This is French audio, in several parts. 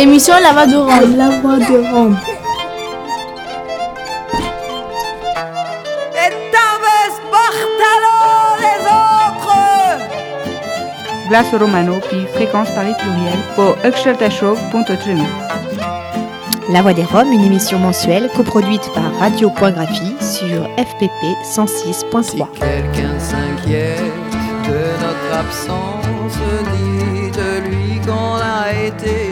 L'émission La Voix de Rome. La Voix de Rome. Glace Romano, puis fréquence Paris pluriel, pour La Voix des Roms, une émission mensuelle coproduite par Radio.graphie sur FPP 106.3. Si quelqu'un s'inquiète de notre absence, de lui qu'on a été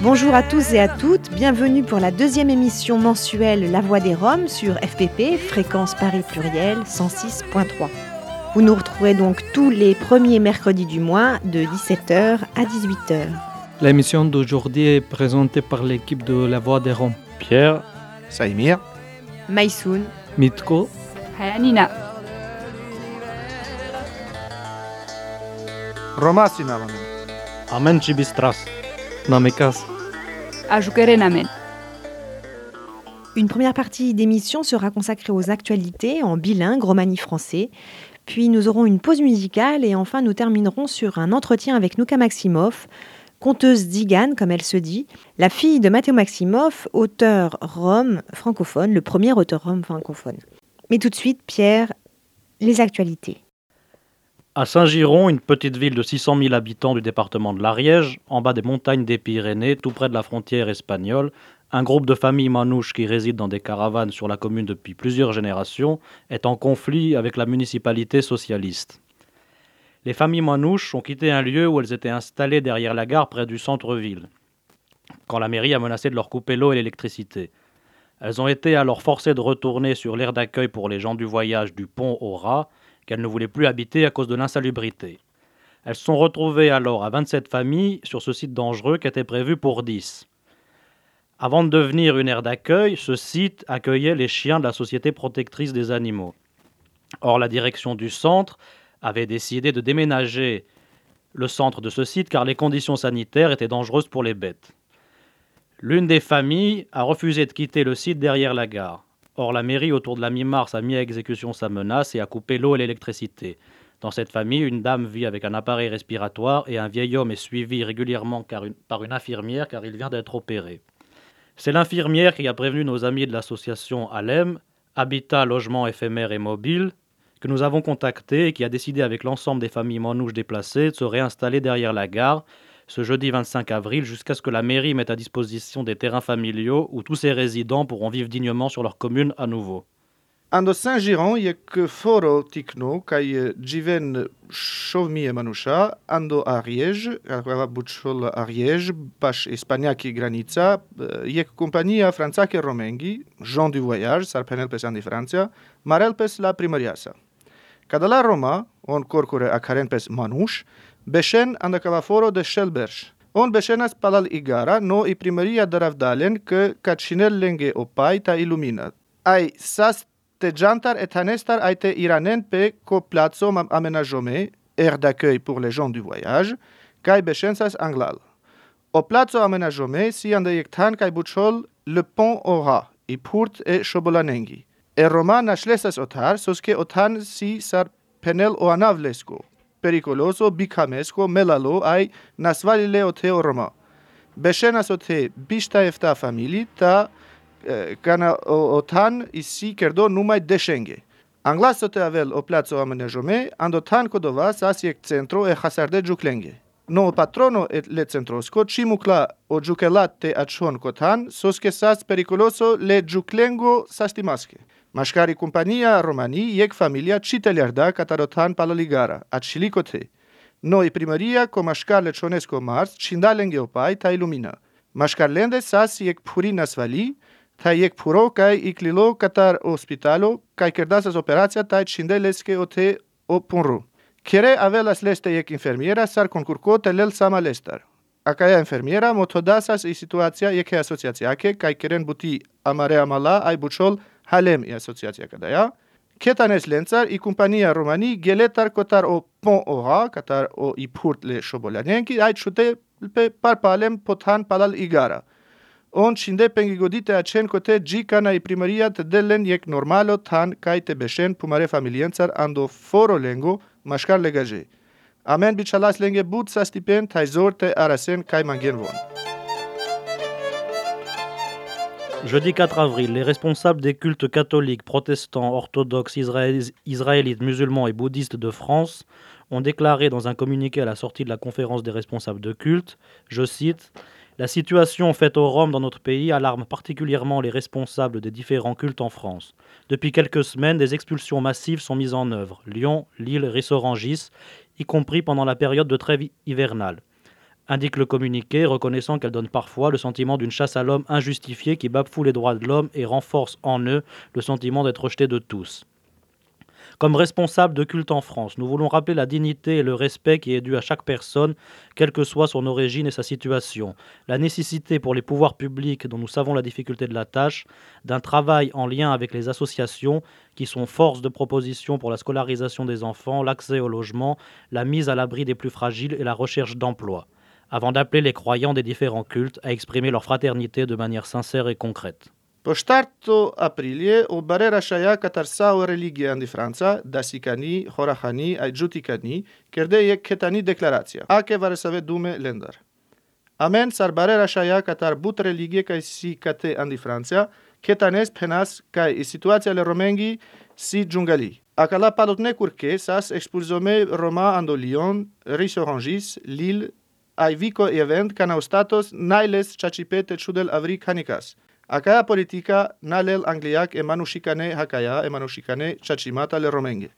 Bonjour à tous et à toutes, bienvenue pour la deuxième émission mensuelle La Voix des Roms sur FPP, fréquence Paris pluriel 106.3. Vous nous retrouverez donc tous les premiers mercredis du mois de 17h à 18h. L'émission d'aujourd'hui est présentée par l'équipe de La Voix des Roms. Pierre, Saïmir, Maïsoun, Mitko, Hayanina. Roma Amen Chibistras, Une première partie d'émission sera consacrée aux actualités en bilingue romani-français. Puis nous aurons une pause musicale et enfin nous terminerons sur un entretien avec Nuka Maximoff, conteuse d'Igan comme elle se dit, la fille de Matteo Maximoff, auteur rome francophone, le premier auteur rome francophone. Mais tout de suite, Pierre, les actualités. À Saint-Giron, une petite ville de 600 000 habitants du département de l'Ariège, en bas des montagnes des Pyrénées, tout près de la frontière espagnole, un groupe de familles manouches qui résident dans des caravanes sur la commune depuis plusieurs générations est en conflit avec la municipalité socialiste. Les familles manouches ont quitté un lieu où elles étaient installées derrière la gare près du centre-ville, quand la mairie a menacé de leur couper l'eau et l'électricité. Elles ont été alors forcées de retourner sur l'aire d'accueil pour les gens du voyage du pont au rat, qu'elles ne voulaient plus habiter à cause de l'insalubrité. Elles sont retrouvées alors à 27 familles sur ce site dangereux qui était prévu pour 10. Avant de devenir une aire d'accueil, ce site accueillait les chiens de la Société protectrice des animaux. Or, la direction du centre avait décidé de déménager le centre de ce site car les conditions sanitaires étaient dangereuses pour les bêtes. L'une des familles a refusé de quitter le site derrière la gare. Or, la mairie, autour de la mi-mars, a mis à exécution sa menace et a coupé l'eau et l'électricité. Dans cette famille, une dame vit avec un appareil respiratoire et un vieil homme est suivi régulièrement par une infirmière car il vient d'être opéré. C'est l'infirmière qui a prévenu nos amis de l'association ALEM, Habitat, Logement éphémère et mobile, que nous avons contacté et qui a décidé avec l'ensemble des familles manouches déplacées de se réinstaller derrière la gare ce jeudi 25 avril jusqu'à ce que la mairie mette à disposition des terrains familiaux où tous ces résidents pourront vivre dignement sur leur commune à nouveau. Ando Saint-Giron que foro tikno kai jiven shovmi manusha ando Ariège, aveva buchol Ariège, pash Espagnaki granica, yek compagnia franțache romengi, Jean du voyage, sarpenel pes andi Francia, marel pes la primariasa. Cadala Roma, on corcure a caren pes manush, Беше андакавафоро де Шелберш. Он беше наспалал игара, но и примарија даравдален к качинел ленге опај та илуминат. Ај, сас те джантар е танестар ај те иранен пе ко плацом аменажоме, ер дакјој пур ле ду војаж, кај беше сас англал. О плацо аменажоме си анда јектан кај бучол ле пон ора и пурт е шоболаненги. Е рома нашлесас отар, соске отан си сар пенел о анавлеско периколосо, бикамеско, мелало, ај, насвалиле од тео рома. Бешенас од те бишта ефта фамили, та кана отан и си кердо нумај дешенге. o Te Avel о плацо Amenejome, Ando Tan кодова сас ек центро е хасарде джукленге. Но патроно е ле центроско, чимукла о джукелат те ачон котан, соске сас периколосо ле джукленго сас маске. Mashkari Компания Романи ек фамилия Чителярда катаротан палалигара, ат шиликоте. Но и примария ко Машкар Лечонеско Марс чиндаленге опай та илумина. Машкарленде сас ек пуринас вали, та ек пуро кай иклило катар оспитало, кай кердасас операция та чинделеске оте опунру. Кере авелас лесте ек инфермиера сар конкурко телел сама лестар. Акая инфермиера мотодасас и ситуация еке асоциацияке кай керен бути амаре амала ай бучол – Halem e asociația cădaia, Քետանես լենցար ի կոմպանիա ռոմանի գելետար կոտար օ պոն օհա կտար օ իփուրտ լե շոբոլանյանքի այդ շուտե պե պարպալեմ փոթան պալալ իգարա on shinde pengigodi te achen kote gjikana i primaria të delen jek normalo tan kaj të beshen pumare familjencar ando foro lengo mashkar legazhe. Amen bichalas lenge but sa stipen tajzor të arasen kaj mangen vonë. Jeudi 4 avril, les responsables des cultes catholiques, protestants, orthodoxes, israélites, musulmans et bouddhistes de France ont déclaré dans un communiqué à la sortie de la conférence des responsables de culte, je cite, La situation faite aux Roms dans notre pays alarme particulièrement les responsables des différents cultes en France. Depuis quelques semaines, des expulsions massives sont mises en œuvre. Lyon, Lille, Rissorangis, y compris pendant la période de trêve hivernale indique le communiqué, reconnaissant qu'elle donne parfois le sentiment d'une chasse à l'homme injustifiée qui bafoue les droits de l'homme et renforce en eux le sentiment d'être rejeté de tous. Comme responsable de culte en France, nous voulons rappeler la dignité et le respect qui est dû à chaque personne, quelle que soit son origine et sa situation, la nécessité pour les pouvoirs publics, dont nous savons la difficulté de la tâche, d'un travail en lien avec les associations qui sont force de proposition pour la scolarisation des enfants, l'accès au logement, la mise à l'abri des plus fragiles et la recherche d'emploi avant d'appeler les croyants des différents cultes à exprimer leur fraternité de manière sincère et concrète. Po 7 aprilie, o barera shaia katarsao religie di Franța, da sicani, horahani, ai giuticani, kerde e ketani declarația. Ake varesave dume lender. Amen sar barera shaia katar but religie kai si kate andi Franța, ketanes penas kai i situația le romengi si giungali. Acala palotne curche sas expulzome Roma ando Lyon, Risorangis, Lille, ai viko event kanau status najles çaçipete çudel avri kanikas. Ακαία πολιτικά να λελ Αγγλιάκ εμάνου σίκανε χακαία, εμάνου σίκανε τσατσιμάτα λε Ρωμέγγε.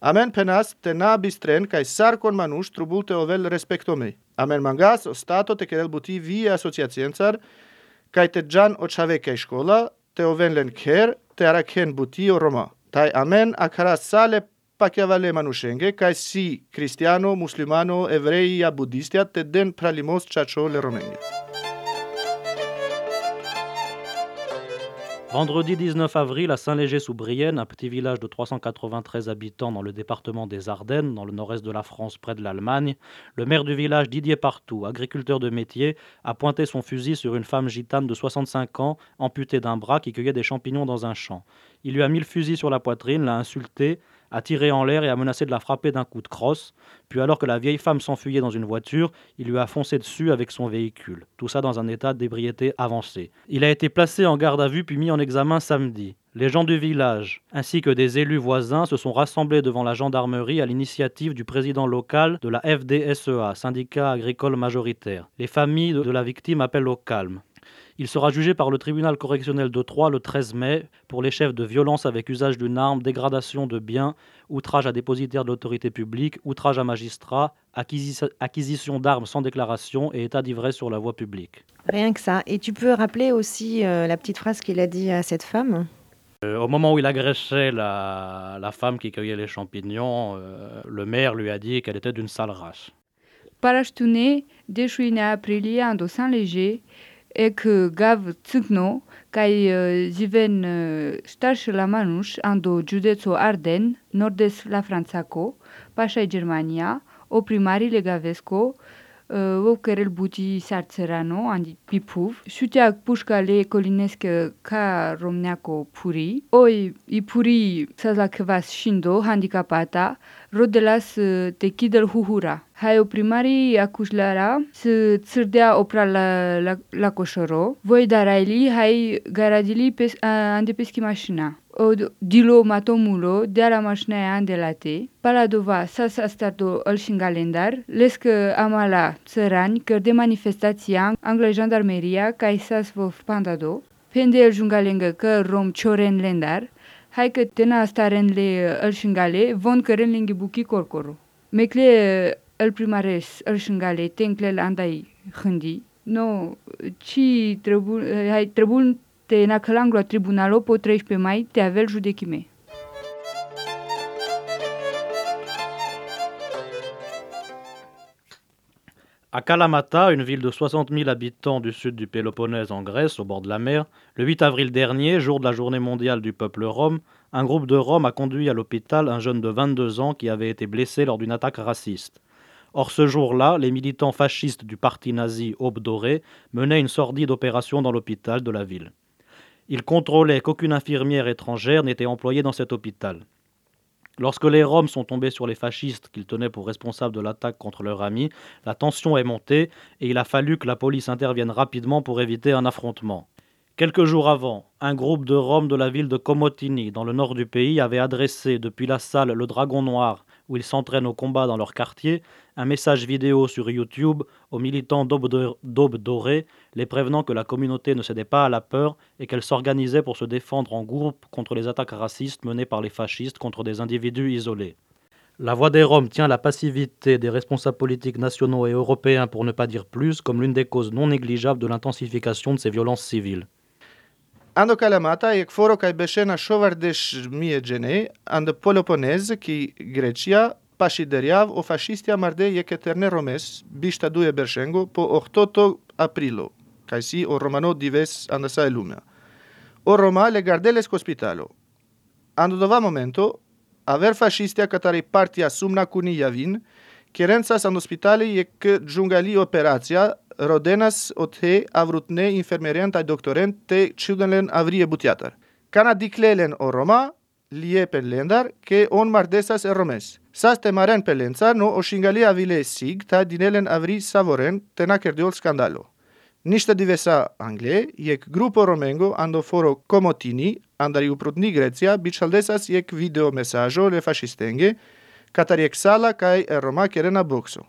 Αμέν πενάς τενά μπιστρέν καί σάρκον μανούς τρουμπούλτε οβέλ ρεσπεκτόμε. Αμέν μαγκάς ο στάτο τε κερέλ μπουτί βία ασοциациенцар καί τε τζάν ο τσαβέ καί σχόλα, τε οβέν λεν κέρ, τε αρακέν μπουτί ο Ρωμά. Ταί αμέν ακαρά σάλε pachiavale manushenge kai si muslimano, evrei, buddhistia te den pralimos chacho le romenge. Vendredi 19 avril, à Saint-Léger-sous-Brienne, un petit village de 393 habitants dans le département des Ardennes, dans le nord-est de la France, près de l'Allemagne, le maire du village, Didier Partout, agriculteur de métier, a pointé son fusil sur une femme gitane de 65 ans, amputée d'un bras, qui cueillait des champignons dans un champ. Il lui a mis le fusil sur la poitrine, l'a insulté, a tiré en l'air et a menacé de la frapper d'un coup de crosse. Puis alors que la vieille femme s'enfuyait dans une voiture, il lui a foncé dessus avec son véhicule. Tout ça dans un état d'ébriété avancé. Il a été placé en garde à vue puis mis en examen samedi. Les gens du village, ainsi que des élus voisins, se sont rassemblés devant la gendarmerie à l'initiative du président local de la FDSEA, syndicat agricole majoritaire. Les familles de la victime appellent au calme. Il sera jugé par le tribunal correctionnel de Troyes le 13 mai pour les chefs de violence avec usage d'une arme, dégradation de biens, outrage à dépositaire de l'autorité publique, outrage à magistrat, acquisi- acquisition d'armes sans déclaration et état d'ivresse sur la voie publique. Rien que ça. Et tu peux rappeler aussi euh, la petite phrase qu'il a dit à cette femme? Euh, au moment où il agressait la, la femme qui cueillait les champignons, euh, le maire lui a dit qu'elle était d'une sale race. Saint-Léger, et que gav tsugno, kai uh, ziven uh, starsh la manush ando județo Arden, nord-est la Franțaco, pașa Germania, o primari le gavesco, wo kerel buti sartzerano handi pipuv. Sutiak pushka le kolineske ka romneako puri. Oi i puri sazlakevas shindo handicapata rodelas ă, te kidel huhura. Hayo primarii acuzlara să țârdea opra la, la, la coșoro. Voi daraili hai garadili pes, a, mașina. O dilo matomulo de la mașina e andelate, paladova sa sa starto îl calendar, lescă amala țărani căr de manifestația anglă jandarmeria ca sa svov pandado, pende el jungalengă că rom cioren lendar, hai că tena staren le îl șingale, von căren linghi buchi corcoro. Mecle îl primares îl șingale, tencle andai hândi, no, ci trebuie, hai, trebuie te nacălanglo tribunalo po 13 mai te avel judechime. À Kalamata, une ville de 60 000 habitants du sud du Péloponnèse en Grèce, au bord de la mer, le 8 avril dernier, jour de la journée mondiale du peuple rome, un groupe de Roms a conduit à l'hôpital un jeune de 22 ans qui avait été blessé lors d'une attaque raciste. Or, ce jour-là, les militants fascistes du parti nazi Aube Dorée menaient une sordide opération dans l'hôpital de la ville. Ils contrôlaient qu'aucune infirmière étrangère n'était employée dans cet hôpital. Lorsque les Roms sont tombés sur les fascistes qu'ils tenaient pour responsables de l'attaque contre leur ami, la tension est montée et il a fallu que la police intervienne rapidement pour éviter un affrontement. Quelques jours avant, un groupe de Roms de la ville de Komotini, dans le nord du pays, avait adressé depuis la salle Le Dragon Noir, où ils s'entraînent au combat dans leur quartier, un message vidéo sur YouTube aux militants d'Aube Dorée, les prévenant que la communauté ne cédait pas à la peur et qu'elle s'organisait pour se défendre en groupe contre les attaques racistes menées par les fascistes contre des individus isolés. La voix des Roms tient la passivité des responsables politiques nationaux et européens, pour ne pas dire plus, comme l'une des causes non négligeables de l'intensification de ces violences civiles. Ando Kalamata je kforo kaj bešena šovardež mijeđene, ando Poloponez ki Grecia, paši derjav o fašistja marde e keterne romes, bišta duje beršengo po 8 aprilo, kai si o romano dives andasa e lumea. O Roma le gardeles hospitalo. Ando dova momento, aver fascistia catare partia sumna cuni javin, Cherența sa în spitale e că jungali operazia rodenas othe avrutne infermerienta doctorente ciudenlen avrie butiatar. Cana diclelen o Roma, lie lendar, che on mardesas romes. Saste maren pelenza no o shingalia vile sig ta dinelen avri savoren tena kerdiol scandalo. Nishte divesa Angle, jek grupo Romengo ando foro comotini, andari u prudni Grecia, bichaldesas jek video mesajo le fascistenge, katar jek sala kai Roma kerena boxo.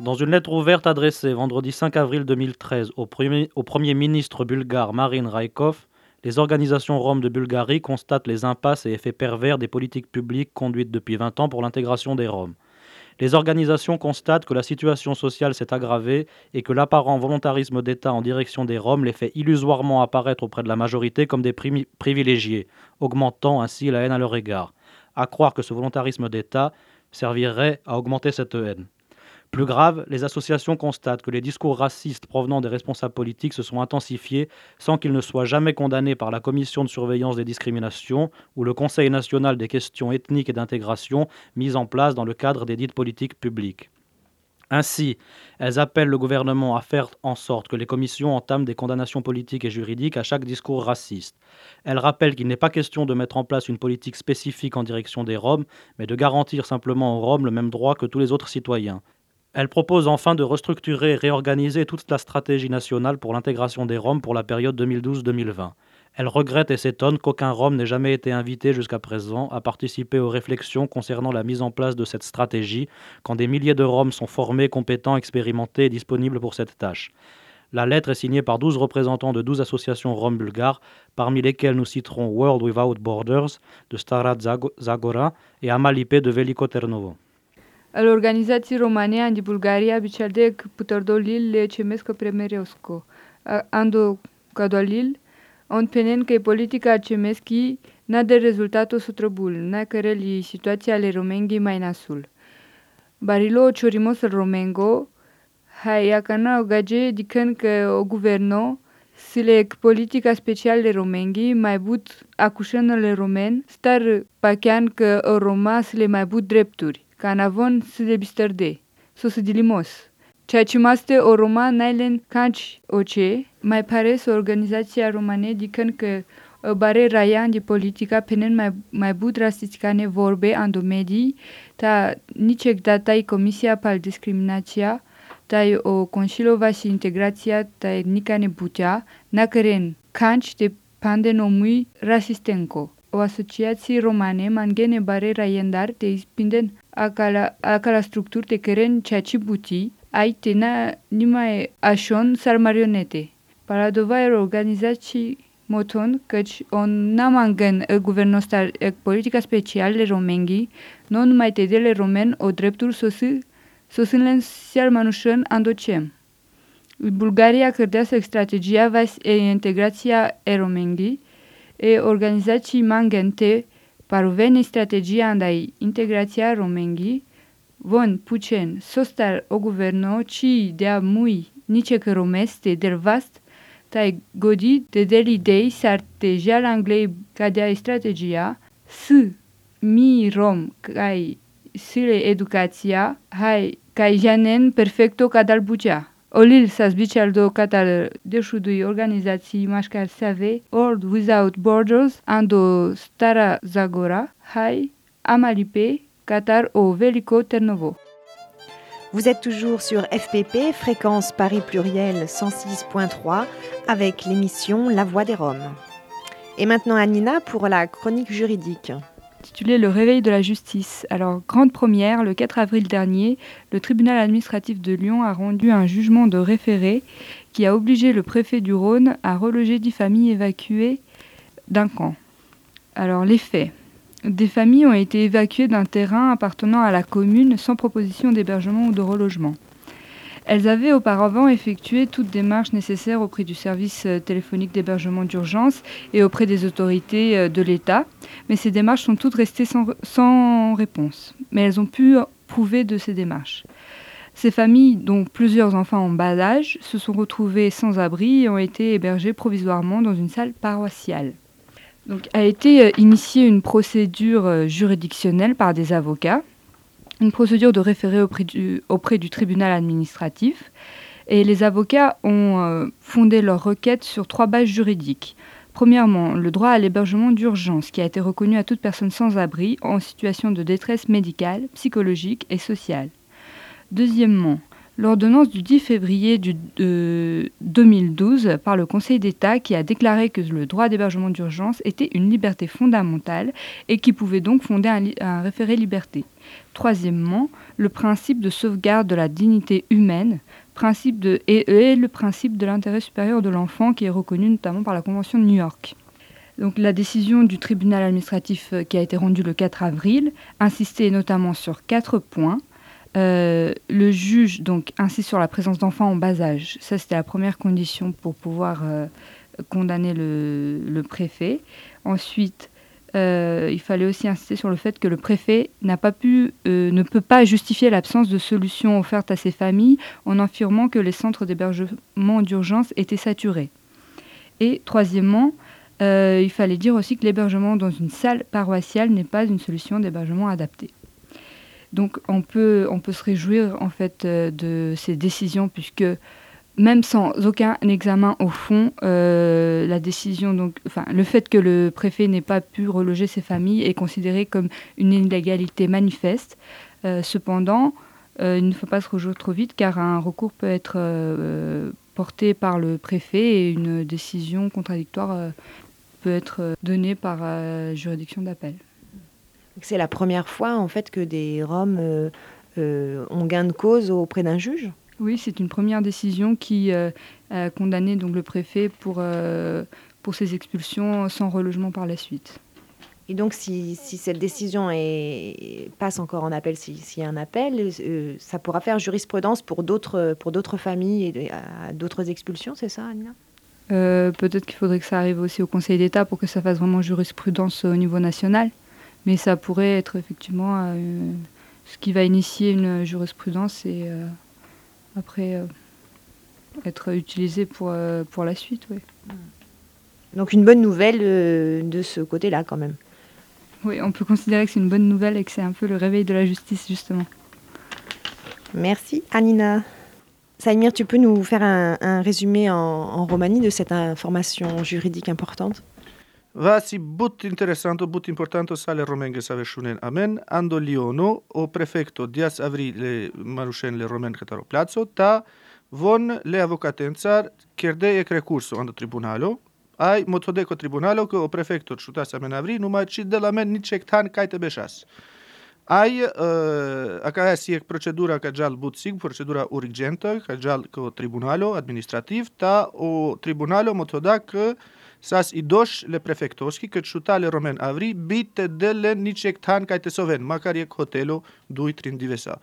Dans une lettre ouverte adressée vendredi 5 avril 2013 au premier, au premier ministre bulgare Marin Raikov, les organisations roms de Bulgarie constatent les impasses et effets pervers des politiques publiques conduites depuis 20 ans pour l'intégration des Roms. Les organisations constatent que la situation sociale s'est aggravée et que l'apparent volontarisme d'État en direction des Roms les fait illusoirement apparaître auprès de la majorité comme des privilégiés, augmentant ainsi la haine à leur égard. À croire que ce volontarisme d'État servirait à augmenter cette haine. Plus grave, les associations constatent que les discours racistes provenant des responsables politiques se sont intensifiés sans qu'ils ne soient jamais condamnés par la Commission de surveillance des discriminations ou le Conseil national des questions ethniques et d'intégration mis en place dans le cadre des dites politiques publiques. Ainsi, elles appellent le gouvernement à faire en sorte que les commissions entament des condamnations politiques et juridiques à chaque discours raciste. Elles rappellent qu'il n'est pas question de mettre en place une politique spécifique en direction des Roms, mais de garantir simplement aux Roms le même droit que tous les autres citoyens. Elle propose enfin de restructurer et réorganiser toute la stratégie nationale pour l'intégration des Roms pour la période 2012-2020. Elle regrette et s'étonne qu'aucun Rome n'ait jamais été invité jusqu'à présent à participer aux réflexions concernant la mise en place de cette stratégie, quand des milliers de Roms sont formés, compétents, expérimentés et disponibles pour cette tâche. La lettre est signée par 12 représentants de 12 associations roms bulgares, parmi lesquelles nous citerons World Without Borders de Stara Zagora et Amalipe de Veliko Ternovo. L'organizație România din Bulgaria bichaldek putardolil le cemesco premereusko. Ando cadolil on penen că politica cemeschi n-a de rezultato sutrăbul, n-a căreli situația ale romenghi mai nasul. Barilo ciorimos romengo, hai acana gaje dican că o guverno sile politica specială romenghi mai but acușenele romen, star pachean că o roma sile mai but drepturi. Canavon se bisterde, so se dilimos. Ceea ce maste o roma nailen canci oce, mai pare să organizația romane dicân că bare rayan de politica penen mai, mai bud rasisticane vorbe ando medii, ta nici datai comisia pal discriminația, tai o consilova și integrația ta etnicane butea, na căren canci de pandenomui rasistenco. O asociație romane mangene bare rayendar te ispinden acala, acala structuri de keren txatxibuti, aitena numai așon sar marionete. Paradova era organizații moton, căci on namangen guvernul star politica specială romengi, non numai te dele romen o drepturi sosi sosinlen siar manușen andocem. Bulgaria cărdea să strategia vas e integrația eromenghi, e organizații mangente Παρουβαίνει η στρατηγία ανταί-ιντεγρατσιά Ρωμέγγι, Von Pucen, sostar o guvernă ci de a mui nice că romeste der vast, tai godi de delidei sartejeal anglei ca de strategia, s mi rom cai sile educația, hai cai janen perfecto ca dalbucea. Olil sas bicaldo catal deșudui organizații mașcar save, World Without Borders, ando Stara Zagora, hai Amalipe, Qatar au Velico Ternovo. Vous êtes toujours sur FPP, fréquence Paris pluriel 106.3, avec l'émission La Voix des Roms. Et maintenant Anina pour la chronique juridique. Titulé Le réveil de la justice. Alors, grande première, le 4 avril dernier, le tribunal administratif de Lyon a rendu un jugement de référé qui a obligé le préfet du Rhône à reloger dix familles évacuées d'un camp. Alors, les faits. Des familles ont été évacuées d'un terrain appartenant à la commune sans proposition d'hébergement ou de relogement. Elles avaient auparavant effectué toutes démarches nécessaires auprès du service euh, téléphonique d'hébergement d'urgence et auprès des autorités euh, de l'État, mais ces démarches sont toutes restées sans, sans réponse. Mais elles ont pu prouver de ces démarches. Ces familles, dont plusieurs enfants en bas âge, se sont retrouvées sans abri et ont été hébergées provisoirement dans une salle paroissiale. Donc, a été euh, initiée une procédure juridictionnelle par des avocats, une procédure de référé auprès du, tribunal administratif. Et les avocats ont euh, fondé leur requête sur trois bases juridiques. Premièrement, le droit à l'hébergement d'urgence qui a été reconnu à toute personne sans abri en situation de détresse médicale, psychologique et sociale. Deuxièmement, l'ordonnance du 10 février du, euh, 2012 par le Conseil d'État qui a déclaré que le droit d'hébergement d'urgence était une liberté fondamentale et qui pouvait donc fonder un référé liberté. Troisièmement, le principe de sauvegarde de la dignité humaine principe de, et, le principe de l'intérêt supérieur de l'enfant qui est reconnu notamment par la Convention de New York. Donc la décision du tribunal administratif euh, qui a été rendue le 4 avril insistait notamment sur quatre points. Euh, le juge donc insiste sur la présence d'enfants en bas âge. Ça, c'était la première condition pour pouvoir euh, condamner le préfet. Ensuite, euh, il fallait aussi insister sur le fait que le préfet n'a pas pu, euh, ne peut pas justifier l'absence de solutions offertes à ces familles en affirmant que les centres d'hébergement d'urgence étaient saturés. Et troisièmement, euh, il fallait dire aussi que l'hébergement dans une salle paroissiale n'est pas une solution d'hébergement adaptée. Donc on peut, on peut se réjouir en fait de ces décisions puisque même sans aucun examen au fond, euh, la décision donc, enfin le fait que le préfet n'ait pas pu reloger ces familles est considéré comme une illégalité manifeste. Euh, cependant, euh, il ne faut pas se réjouir trop vite car un recours peut être porté par le préfet et une décision contradictoire peut être donnée par juridiction d'appel. C'est la première fois en fait que des Roms ont gain de cause auprès d'un juge? Oui, c'est une première décision qui euh, a condamné donc le préfet pour, euh, pour ces expulsions sans relogement par la suite. Et donc, si, si cette décision est, passe encore en appel, si- s'il y a un appel, euh, ça pourra faire jurisprudence pour d'autres pour d'autres familles et à d'autres expulsions, c'est ça, Anina Euh, Peut-être qu'il faudrait que ça arrive aussi au Conseil d'État pour que ça fasse vraiment jurisprudence au niveau national, mais ça pourrait être effectivement euh, ce qui va initier une jurisprudence et euh, après euh, être utilisé pour, euh, pour la suite. Oui. Donc, une bonne nouvelle euh, de ce côté-là, quand même. oui, on peut considérer que c'est une bonne nouvelle et que c'est un peu le réveil de la justice justement. Merci, Anina. Saïmir, tu peux nous faire un, un résumé en, en romanie de cette information juridique importante? Vasi but interessanto, but importante sale romenghe save shunen amen, ando Liono o prefecto dias avrile marushen le romen kataro plazzo, ta von le avokatencar kerde e recurso ando tribunalo, ai motodeko tribunalo ko o prefecto çutas amen avri numai çi de la men ni çektan kajte beshas. Ai uh, a ka si ek procedura ka but butsig, procedura urgjente, ka gjall ko tribunalo administrativ, ta o tribunalo motodak kë Սաս իդոշ լեպրեֆեկտոսկի կտշուտալը ռոմեն ավրի բիտը դելը նիչեք թան կայտեսովեն, մակար եկ հոտելո դույտ ռինդիվեսա։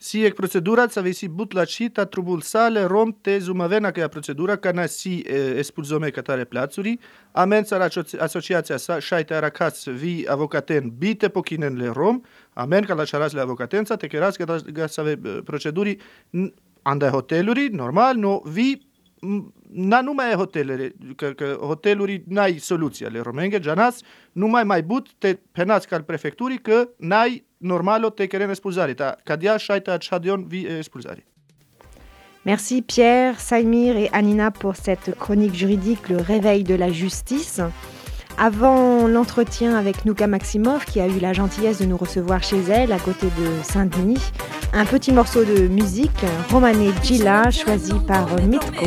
Սի եկ պրոցեդուրա ծավեսի բուտլաչի տա տրուբուլ սալը ռոմ տե զումավենա կայա պրոցեդուրա կանա սի էսպուլզոմե կատարե պլացուրի, ամեն ծար ասոցիացիա շայտ առակաց վի ավոկատեն բիտը պոքինեն լե ռոմ, ամեն կալաչարած լե ավոկատենցա, տեկերած գասավե պրոցեդուրի անդայ հոտելուրի, նորմալ, նո վի normal numai e hotelere, că, că hoteluri n-ai romenge, janas, numai mai but te penați ca prefecturii că n-ai normalo te ta cadia vi expulzare. Merci Pierre, Saimir et Anina pour cette chronique juridique, le réveil de la justice. Avant l'entretien avec Nuka Maximov, qui a eu la gentillesse de nous recevoir chez elle, à côté de Saint-Denis, un petit morceau de musique, Romane Gila, choisi par Mitko.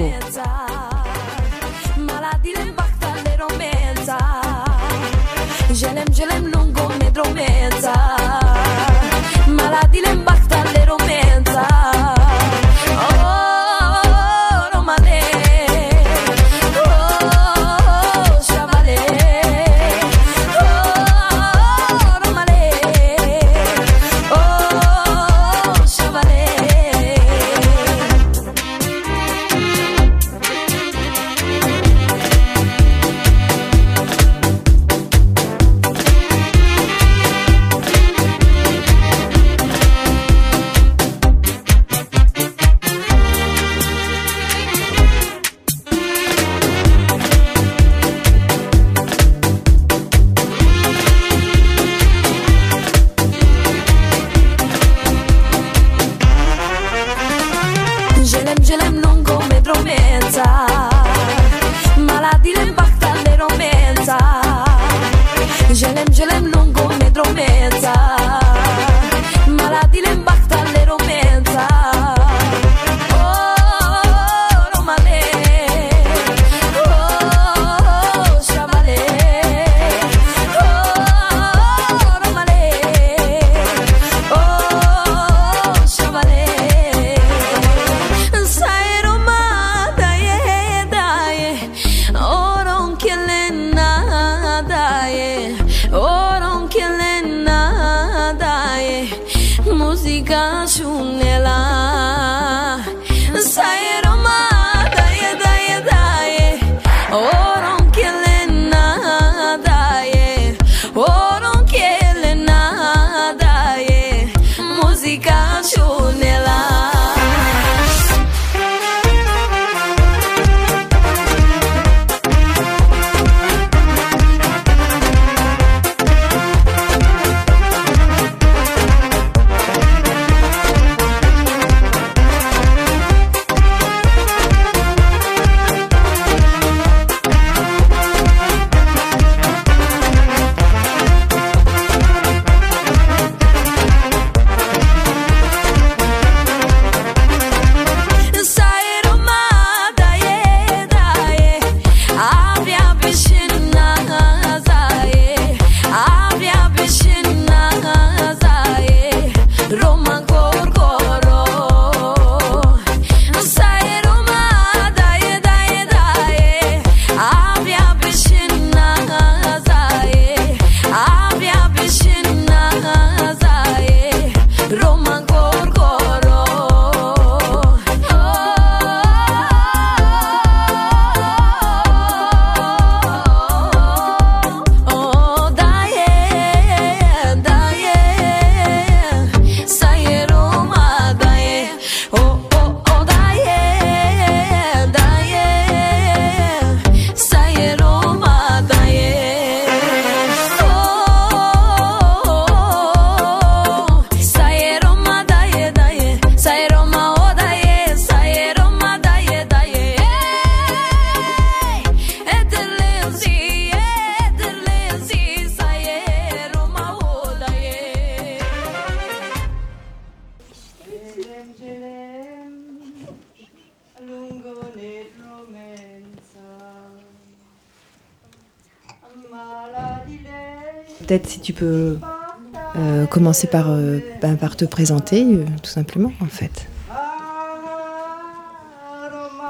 Commencer par, euh, ben, par te présenter, euh, tout simplement, en fait.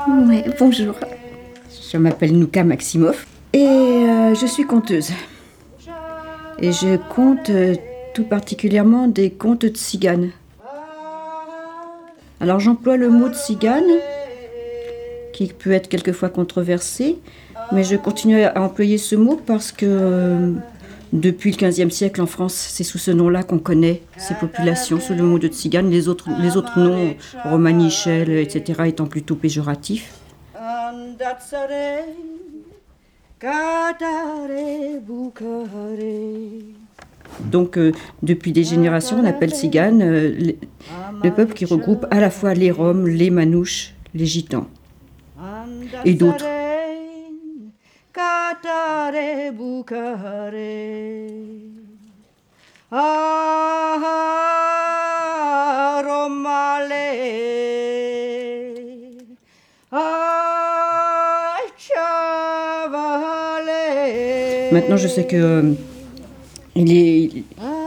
Ouais, bonjour. Je m'appelle Nuka Maximov et je suis conteuse. Et je compte tout particulièrement des contes de tziganes. Alors j'emploie le mot de cigane, qui peut être quelquefois controversé, mais je continue à employer ce mot parce que euh, depuis le XVe siècle en France, c'est sous ce nom-là qu'on connaît ces populations, sous le mot de tzigane, les autres, les autres noms, romanichel, etc., étant plutôt péjoratifs. Donc, euh, depuis des générations, on appelle tzigane euh, le peuple qui regroupe à la fois les Roms, les Manouches, les Gitans et d'autres. Maintenant, je sais que euh, il est,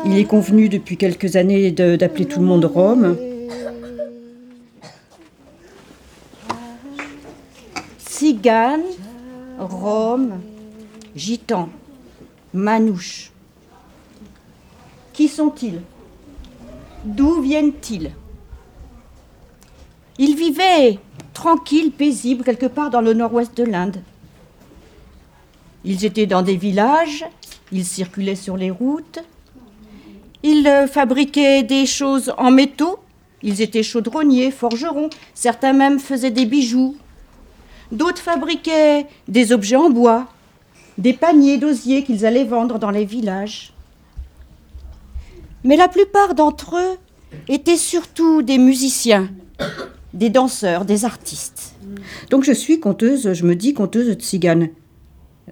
il est convenu depuis quelques années d'appeler tout le monde Rome. Cigane, Rome, Gitan, Manouche. Qui sont-ils? D'où viennent-ils? Ils vivaient tranquilles, paisibles, quelque part dans le nord-ouest de l'Inde. Ils étaient dans des villages, ils circulaient sur les routes, ils euh, fabriquaient des choses en métaux, ils étaient chaudronniers, forgerons, certains même faisaient des bijoux. D'autres fabriquaient des objets en bois, des paniers d'osier qu'ils allaient vendre dans les villages. Mais la plupart d'entre eux étaient surtout des musiciens, des danseurs, des artistes. Donc je suis conteuse, je me dis conteuse de tzigane.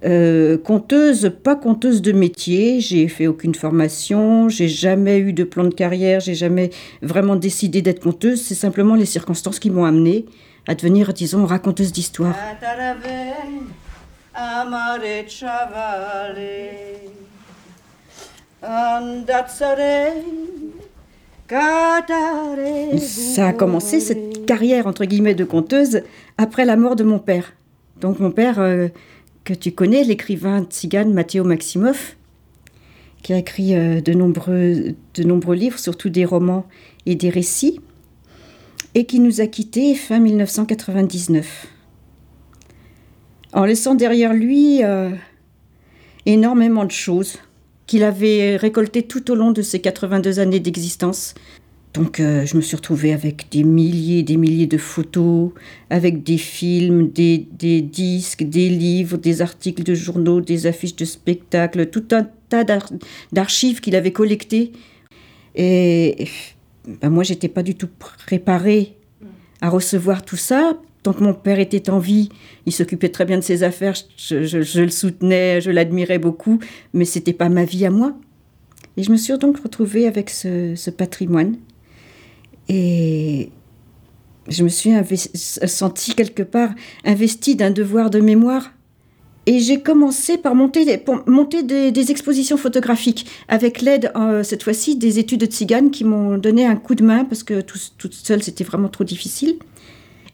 Euh, conteuse, pas conteuse de métier, j'ai fait aucune formation, j'ai jamais eu de plan de carrière, j'ai jamais vraiment décidé d'être conteuse, c'est simplement les circonstances qui m'ont amenée à devenir, disons, raconteuse d'histoire. Ça a commencé, cette carrière, entre guillemets, de conteuse, après la mort de mon père. Donc mon père, euh, que tu connais, l'écrivain tzigane Matteo Maximov, qui a écrit euh, de, nombreux, de nombreux livres, surtout des romans et des récits, et qui nous a quittés fin 1999. En laissant derrière lui euh, énormément de choses qu'il avait récoltées tout au long de ses 82 années d'existence. Donc euh, je me suis retrouvée avec des milliers et des milliers de photos, avec des films, des, disques, des livres, des articles de journaux, des affiches de spectacles, tout un tas d'ar- d'archives qu'il avait collectées. Et ben, moi, j'étais pas du tout préparée à recevoir tout ça. Tant que mon père était en vie, il s'occupait très bien de ses affaires, je, le soutenais, je l'admirais beaucoup, mais c'était pas ma vie à moi. Et je me suis donc retrouvée avec ce, patrimoine. Et je me suis sentie quelque part investie d'un devoir de mémoire. Et j'ai commencé par monter, des, expositions photographiques avec l'aide, euh, cette fois-ci, des études de Tzigane qui m'ont donné un coup de main parce que tout- toute seule, c'était vraiment trop difficile.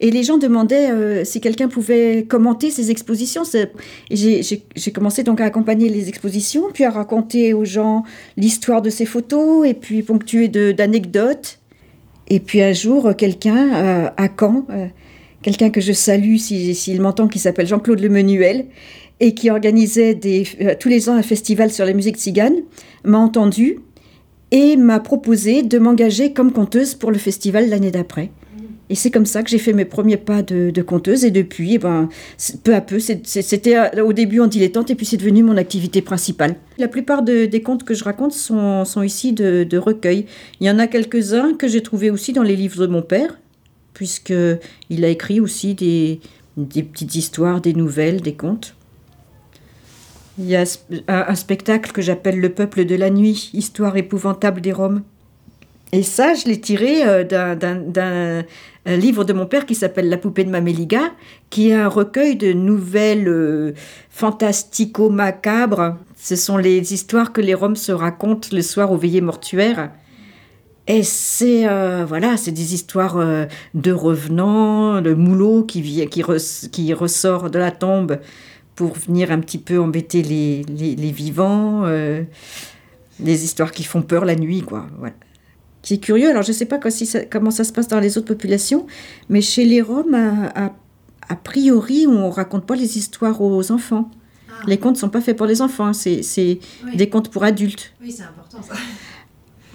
Et les gens demandaient euh, si quelqu'un pouvait commenter ces expositions. J'ai commencé donc à accompagner les expositions, puis à raconter aux gens l'histoire de ces photos, et puis ponctuer d'anecdotes. Et puis un jour, quelqu'un euh, à Caen, euh, quelqu'un que je salue s'il s'il m'entend, qui s'appelle Jean-Claude Lemenuel, et qui organisait euh, tous les ans un festival sur la musique tzigane, m'a entendu et m'a proposé de m'engager comme conteuse pour le festival l'année d'après. Et c'est comme ça que j'ai fait mes premiers pas de, conteuse. Et depuis, eh ben, peu à peu, c'était euh, au début en dilettante et puis c'est devenu mon activité principale. La plupart de- des contes que je raconte sont, ici de, de recueils. Il y en a quelques-uns que j'ai trouvés aussi dans les livres de mon père, puisqu'il a écrit aussi des, des petites histoires, des nouvelles, des contes. Il y a un spectacle que j'appelle Le peuple de la nuit, histoire épouvantable des Roms. Et ça, je l'ai tiré euh, d'un- un livre de mon père qui s'appelle La poupée de Maméliga, qui est un recueil de nouvelles euh, fantastico-macabres. Ce sont les histoires que les Roms se racontent le soir aux veillées mortuaires. Et c'est euh, voilà, c'est des histoires euh, de revenants, de moulots qui, qui, res- qui ressort de la tombe pour venir un petit peu embêter les, les, vivants, euh, des histoires qui font peur la nuit, quoi. Voilà. Qui est curieux. Alors, je ne sais pas si ça- comment ça se passe dans les autres populations, mais chez les Roms, a, a- a priori, on raconte pas les histoires aux enfants. Les contes sont pas faits pour les enfants, c'est c'est Oui. des contes pour adultes. Oui, c'est important ça.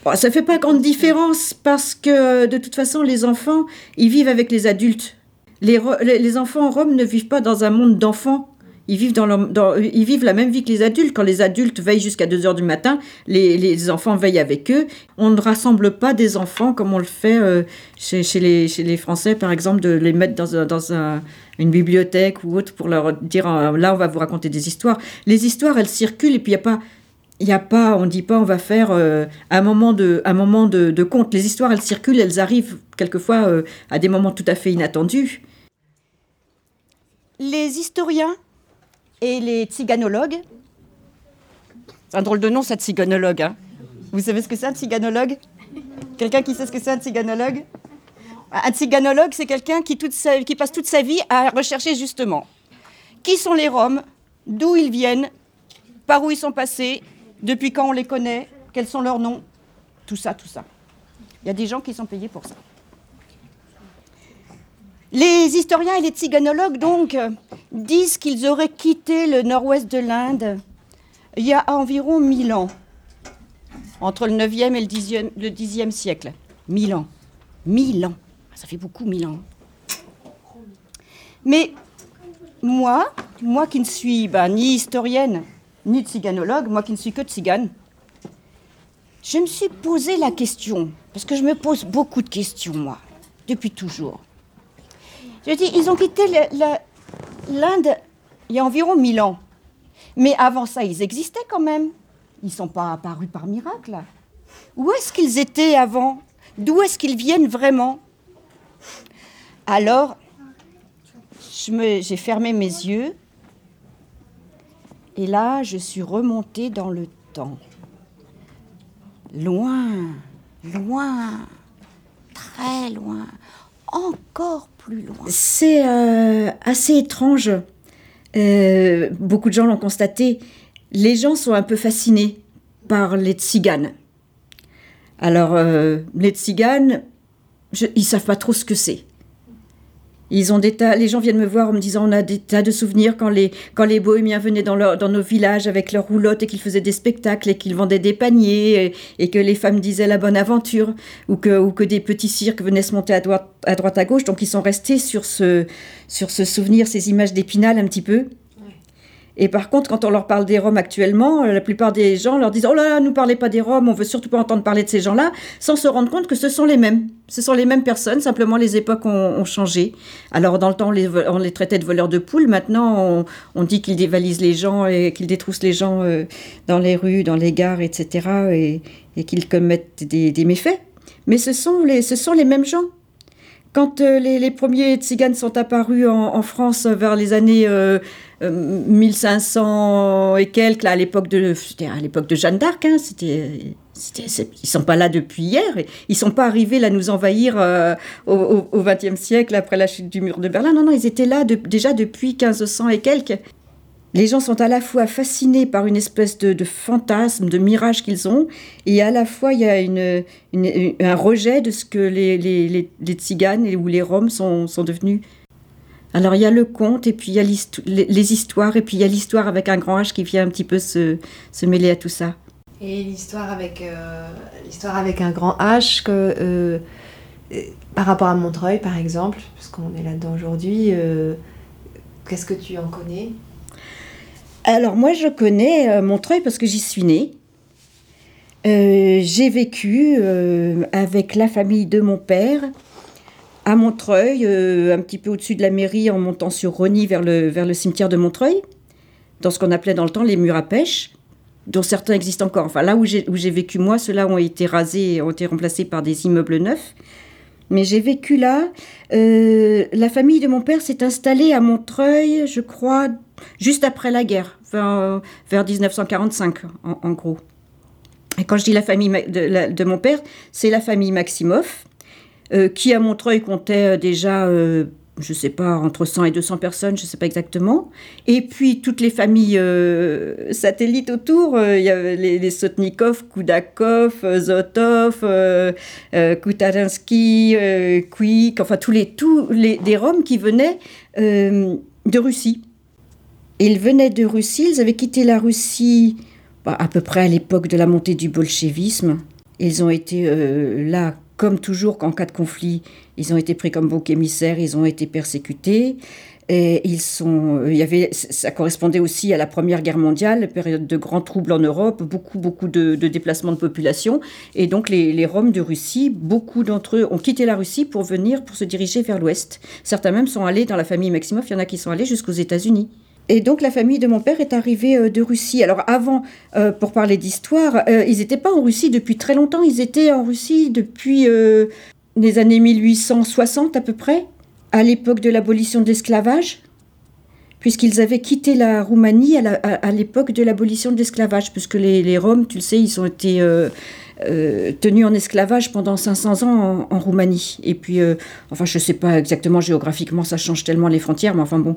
Bon, ça fait pas grande différence parce que de toute façon, les enfants, ils vivent avec les adultes. Les, les les enfants en Rome ne vivent pas dans un monde d'enfants. Ils vivent, la même vie que les adultes. Quand les adultes veillent jusqu'à 2 heures du matin, les, enfants veillent avec eux. On ne rassemble pas des enfants comme on le fait euh, chez, les, Français, par exemple, de les mettre dans, un- dans un- une bibliothèque ou autre pour leur dire euh, là, on va vous raconter des histoires. Les histoires, elles circulent et puis il n'y a pas. Il y a pas, on dit pas, on va faire euh, un moment de, conte. Les histoires, elles circulent, elles arrivent quelquefois à des moments tout à fait inattendus. Les historiens et les tziganologues, c'est un drôle de nom, ça, tziganologue. hein. Vous savez ce que c'est un tziganologue Quelqu'un qui sait ce que c'est un tziganologue Un tziganologue, c'est quelqu'un qui, passe toute sa vie à rechercher justement qui sont les Roms, d'où ils viennent, par où ils sont passés, depuis quand on les connaît, quels sont leurs noms, tout ça, tout ça. Il y a des gens qui sont payés pour ça. Les historiens et les tziganologues, donc, euh, disent qu'ils auraient quitté le nord-ouest de l'Inde il y a environ 1000 ans, entre le 9e et le 10e, le 10e siècle. 1000 ans. 1000 ans. Ça fait beaucoup, 1000 ans. Mais moi, moi qui ne suis bah, ni historienne, ni tziganologue, moi qui ne suis que tzigane, je me suis posé la question, parce que je me pose beaucoup de questions, moi, depuis toujours. Je dis, ils ont quitté l'Inde il y a environ 1000 ans. Mais avant ça, ils existaient quand même. Ils ne sont pas apparus par miracle. Où est-ce qu'ils étaient avant? D'où est-ce qu'ils viennent vraiment? Alors, j'ai fermé mes yeux. Et là, je suis remontée dans le temps. Loin, loin, très loin, encore plus loin. C'est euh, assez étrange. Euh, beaucoup de gens l'ont constaté. Les gens sont un peu fascinés par les tziganes. Alors, euh, les tziganes, je- ils savent pas trop ce que c'est. Ils ont des tas, les gens viennent me voir en me disant on a des tas de souvenirs quand les, quand les bohémiens venaient dans, leur- dans nos villages avec leurs roulottes et qu'ils faisaient des spectacles et qu'ils vendaient des paniers et, que les femmes disaient la bonne aventure ou que, ou que des petits cirques venaient se monter à droite à, droite, à gauche. Donc ils sont restés sur ce, sur ce souvenir, ces images d'épinal un petit peu. Et par contre, quand on leur parle des Roms actuellement, euh, la plupart des gens leur disent Oh là là, nous parlez pas des Roms, on veut surtout pas entendre parler de ces gens-là, sans se rendre compte que ce sont les mêmes. Ce sont les mêmes personnes, simplement les époques ont, changé. Alors, dans le temps, on les, traitait de voleurs de poules. Maintenant, on, dit qu'ils dévalisent les gens et qu'ils détroussent les gens euh, dans les rues, dans les gares, etc. et, qu'ils commettent des, méfaits. Mais ce sont les, mêmes gens. Quand euh, les, premiers tziganes sont apparus en, France vers les années 1500 et quelques, à l'époque de, de Jeanne d'Arc, hein, c'était, ils sont pas là depuis hier, ils sont pas arrivés là nous envahir euh, au- XXe siècle après la chute du mur de Berlin. Non, non, ils étaient là déjà depuis 1500 et quelques. Les gens sont à la fois fascinés par une espèce de, fantasme, de mirage qu'ils ont, et à la fois il y a un rejet de ce que les, les, les, les tziganes ou les roms sont, sont devenus. Alors il y a le conte, et puis il y a les, histoires, et puis il y a l'histoire avec un grand H qui vient un petit peu se, se mêler à tout ça. Et l'histoire avec, euh, l'histoire avec un grand H, que, euh, euh, par rapport à Montreuil, par exemple, puisqu'on est là-dedans aujourd'hui, euh, qu'est-ce que tu en connais? Alors moi je connais Montreuil parce que j'y suis née. Euh, j'ai vécu euh, avec la famille de mon père à Montreuil, euh, un petit peu au-dessus de la mairie en montant sur Rony vers le, vers le cimetière de Montreuil, dans ce qu'on appelait dans le temps les murs à pêche, dont certains existent encore. Enfin là où j'ai, vécu moi, ceux-là ont été rasés, ont été remplacés par des immeubles neufs. Mais j'ai vécu là. Euh, la famille de mon père s'est installée à Montreuil, je crois, juste après la guerre, vers, vers 1945 en, en gros. Et quand je dis la famille de, de mon père, c'est la famille Maximoff, euh, qui à Montreuil comptait euh, déjà euh, je sais pas, entre 100 et 200 personnes, je sais pas exactement. Et puis toutes les familles satellites autour, il y avait les, Sotnikov, Koudakov, Zotov, Koutarinsky, Quick, enfin tous les, tous les des Roms qui venaient de Russie. Ils venaient de Russie, ils avaient quitté la Russie bah, à peu près à l'époque de la montée du bolchevisme. Ils ont été là, comme toujours, en cas de conflit, ils ont été pris comme bouc émissaires, ils ont été persécutés. Et ils sont, euh, il y avait, ça correspondait aussi à la Première Guerre mondiale, période de grands troubles en Europe, beaucoup, beaucoup de, déplacements de population. Et donc les, les Roms de Russie, beaucoup d'entre eux ont quitté la Russie pour venir, pour se diriger vers l'Ouest. Certains même sont allés dans la famille Maximov, il y en a qui sont allés jusqu'aux États-Unis. Et donc la famille de mon père est arrivée euh, de Russie. Alors avant, euh, pour parler d'histoire, euh, ils n'étaient pas en Russie depuis très longtemps. Ils étaient en Russie depuis les années 1860 à peu près, à l'époque de l'abolition de l'esclavage, puisqu'ils avaient quitté la Roumanie à l'époque de l'abolition de l'esclavage, puisque les, les Roms, tu le sais, ils ont été euh, tenus en esclavage pendant 500 ans en, en Roumanie. Et puis, euh, enfin, je ne sais pas exactement géographiquement, ça change tellement les frontières, mais enfin bon,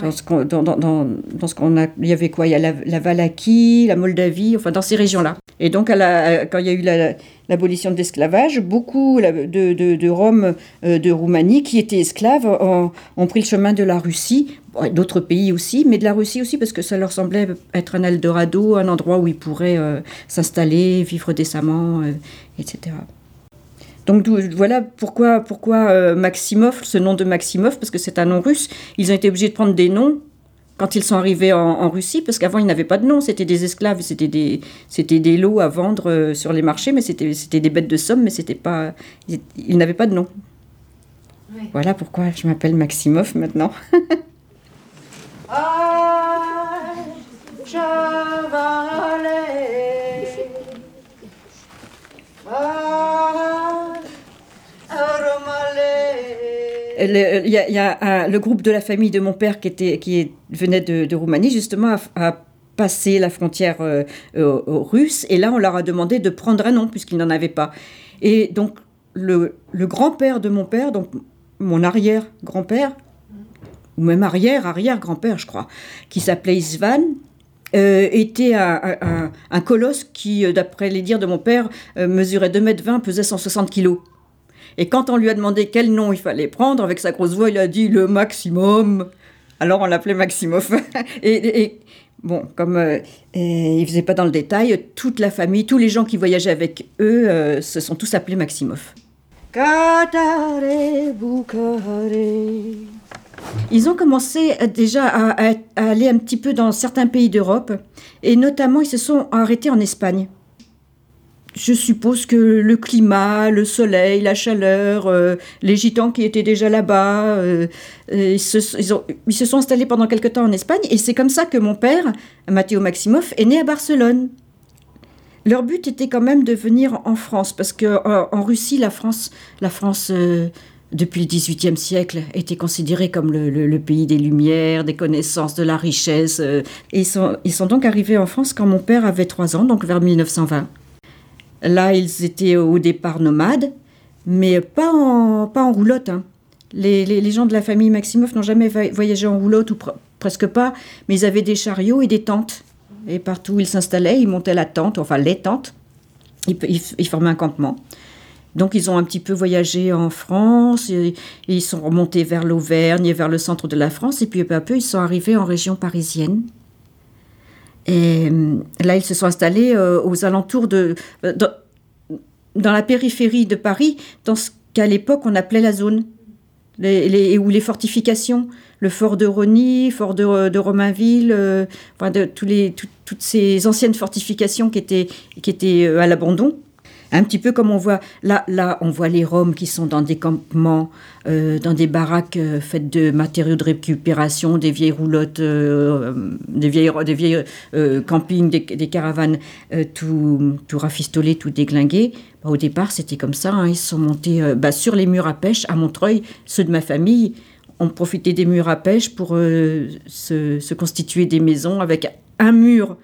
dans ce qu'on dans, dans, dans, dans ce qu'on a, il y avait quoi? Il y a la, la Valaquie, la Moldavie, enfin dans ces régions-là. Et donc, à la, quand il y a eu la- l'abolition de l'esclavage, beaucoup de, de, de Roms euh, de Roumanie qui étaient esclaves ont, ont pris le chemin de la Russie, d'autres pays aussi, mais de la Russie aussi parce que ça leur semblait être un Eldorado, un endroit où ils pourraient euh, s'installer, vivre décemment, euh, etc. Donc voilà pourquoi, pourquoi euh, Maximov, ce nom de Maximov, parce que c'est un nom russe, ils ont été obligés de prendre des noms quand ils sont arrivés en, en Russie, parce qu'avant ils n'avaient pas de nom, c'était des esclaves, c'était des, c'était des lots à vendre euh, sur les marchés, mais c'était, c'était des bêtes de somme, mais c'était pas, ils, ils n'avaient pas de nom. Voilà pourquoi je m'appelle Maximov maintenant. Le, il y a, y le groupe de la famille de mon père qui, était, qui venait de, Roumanie, justement, a, a passé la frontière euh, euh, Russes. Et là, on leur a demandé de prendre un nom, puisqu'ils n'en avaient pas. Et donc, le, le grand-père de mon père, donc mon arrière-grand-père, ou même arrière-arrière-grand-père, je crois, qui s'appelait Isvan, euh, était un, colosse qui, euh, d'après les dires de mon père, euh, mesurait 2 mètres 20, pesait 160 kilos. Et quand on lui a demandé quel nom il fallait prendre, avec sa grosse voix, il a dit le maximum. Alors on l'appelait Maximov. et, bon, comme euh, et il faisait pas dans le détail, toute la famille, tous les gens qui voyageaient avec eux euh, se sont tous appelés Maximov. Ils ont commencé euh, déjà à, aller un petit peu dans certains pays d'Europe, et notamment ils se sont arrêtés en Espagne. Je suppose que le climat, le soleil, la chaleur, euh, les gitans qui étaient déjà là-bas, euh, ils, se, sont installés pendant quelque temps en Espagne, et c'est comme ça que mon père, Matteo Maximov, est né à Barcelone. Leur but était quand même de venir en France, parce que en, Russie, la France, la France depuis le XVIIIe siècle, était considérée comme le, pays des lumières, des connaissances, de la richesse. euh, et ils sont, ils sont donc arrivés en France quand mon père avait trois ans, donc vers 1920. Là, ils étaient au départ nomades, mais pas en, roulotte. hein. Les, gens de la famille Maximov n'ont jamais voyagé en roulotte, ou pre- presque pas, mais ils avaient des chariots et des tentes. Et partout où ils s'installaient, ils montaient la tente, enfin les tentes. Ils formaient un campement. Donc ils ont un petit peu voyagé en France, et, ils sont remontés vers l'Auvergne et vers le centre de la France, et puis peu à peu ils sont arrivés en région parisienne. Et euh, là ils se sont installés euh, aux alentours de... euh, Dans, la périphérie de Paris, dans ce qu'à l'époque on appelait la zone, les, les, ou les fortifications, le fort de Rony, fort de, Romainville, enfin de tous les, tout- toutes ces anciennes fortifications qui étaient, qui étaient à l'abandon. Un petit peu comme on voit, là, là, on voit les Roms qui sont dans des campements, euh, dans des baraques euh, faites de matériaux de récupération, des vieilles roulottes, euh, des vieilles, des vieilles campings, des, caravanes, tout, tout rafistolées, tout déglinguées. Bah, au départ, c'était comme ça. hein, ils sont montés bah, sur les murs à pêche à Montreuil. Ceux de ma famille ont profité des murs à pêche pour se, se constituer des maisons avec un mur,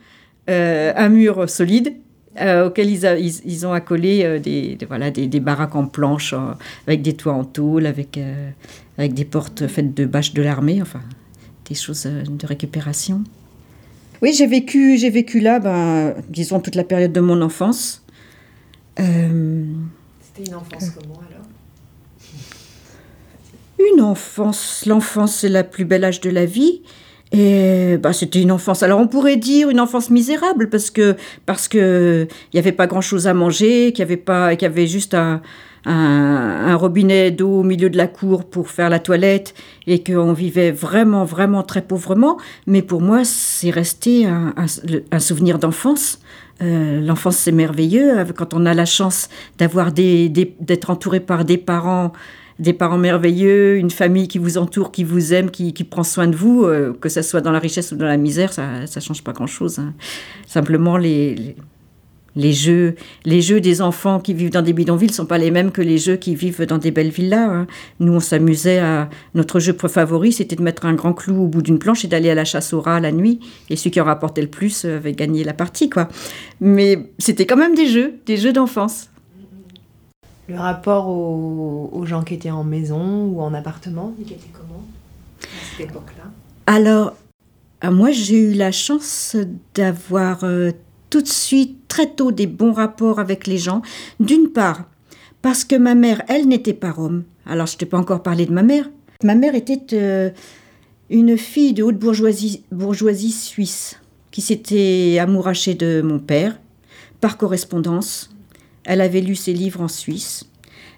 un mur solide euh, auxquels ils, a- ils- ils ont accolé euh, des, des- voilà, des, des baraques en planche, euh, avec des toits en tôle, avec, euh, avec des portes faites de bâches de l'armée, enfin, des choses euh, de récupération. Oui, j'ai vécu, j'ai vécu là, ben, disons, toute la période de mon enfance. Euh, C'était une enfance comment alors? Une enfance, l'enfance c'est le plus bel âge de la vie. Et bah, c'était une enfance. Alors on pourrait dire une enfance misérable parce que parce que il y avait pas grand chose à manger, qu'il y avait pas, qu'il y avait juste un, un, un robinet d'eau au milieu de la cour pour faire la toilette et qu'on vivait vraiment vraiment très pauvrement. Mais pour moi c'est resté un, un- souvenir d'enfance. Euh, L'enfance c'est merveilleux euh, quand on a la chance d'avoir des- d'être entouré par des parents des parents merveilleux, une famille qui vous entoure, qui vous aime, qui, qui prend soin de vous, euh, que ce soit dans la richesse ou dans la misère, ça ne change pas grand-chose. hein. Simplement, les, les, jeux, les jeux des enfants qui vivent dans des bidonvilles ne sont pas les mêmes que les jeux qui vivent dans des belles villas. hein. Nous, on s'amusait à... Notre jeu favori, c'était de mettre un grand clou au bout d'une planche et d'aller à la chasse au rat la nuit. Et celui qui en rapportait le plus euh, avait gagné la partie, quoi. Mais c'était quand même des jeux, des jeux d'enfance. Le rapport aux, gens qui étaient en maison ou en appartement, il était comment à cette époque-là? Alors, euh, moi, j'ai eu la chance d'avoir euh, tout de suite, très tôt, des bons rapports avec les gens. D'une part, parce que ma mère, elle, n'était pas rome. Alors, je t'ai pas encore parlé de ma mère. Ma mère était euh, une fille de haute bourgeoisie, bourgeoisie suisse qui s'était amourachée de mon père par correspondance. Elle avait lu ses livres en Suisse.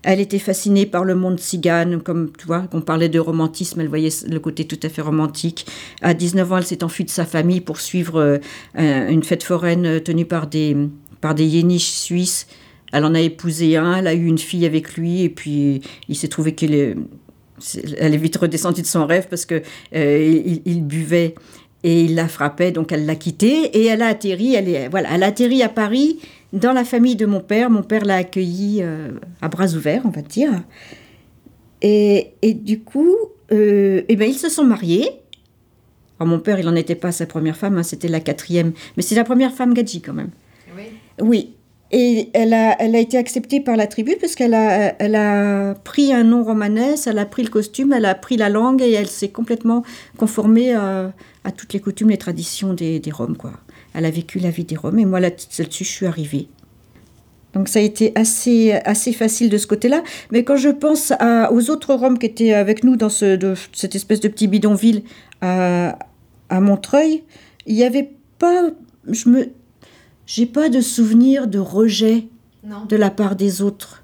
Elle était fascinée par le monde tzigane, comme tu vois, qu'on parlait de romantisme, elle voyait le côté tout à fait romantique. À 19 ans, elle s'est enfuie de sa famille pour suivre euh, un- une fête foraine euh, tenue par des, par des yéniches suisses. Elle en a épousé un, elle a eu une fille avec lui, et puis il s'est trouvé qu'elle est, est vite redescendue de son rêve parce que euh, il buvait et il la frappait, donc elle l'a quitté et elle a atterri, elle est, voilà, elle a atterri à Paris dans la famille de mon père. Mon père l'a accueillie euh, à bras ouverts, on va dire. Et, et du coup, euh, eh ben, ils se sont mariés. Alors, mon père, il n'en était pas sa première femme, hein, c'était la quatrième. Mais c'est la première femme Gadji quand même. Oui. Oui. Et elle a, elle a été acceptée par la tribu parce qu'elle a, elle a pris un nom romanesque, elle a pris le costume, elle a pris la langue et elle s'est complètement conformée à, à toutes les coutumes, les traditions des, des Roms. Quoi. Elle a vécu la vie des Roms et moi là- là-dessus, je suis arrivée. Donc ça a été assez, assez facile de ce côté-là. Mais quand je pense à- aux autres Roms qui étaient avec nous dans ce, de- cette espèce de petit bidonville à, à Montreuil, il n'y avait pas... Je me, j'ai pas de souvenir de rejet Non. de la part des autres.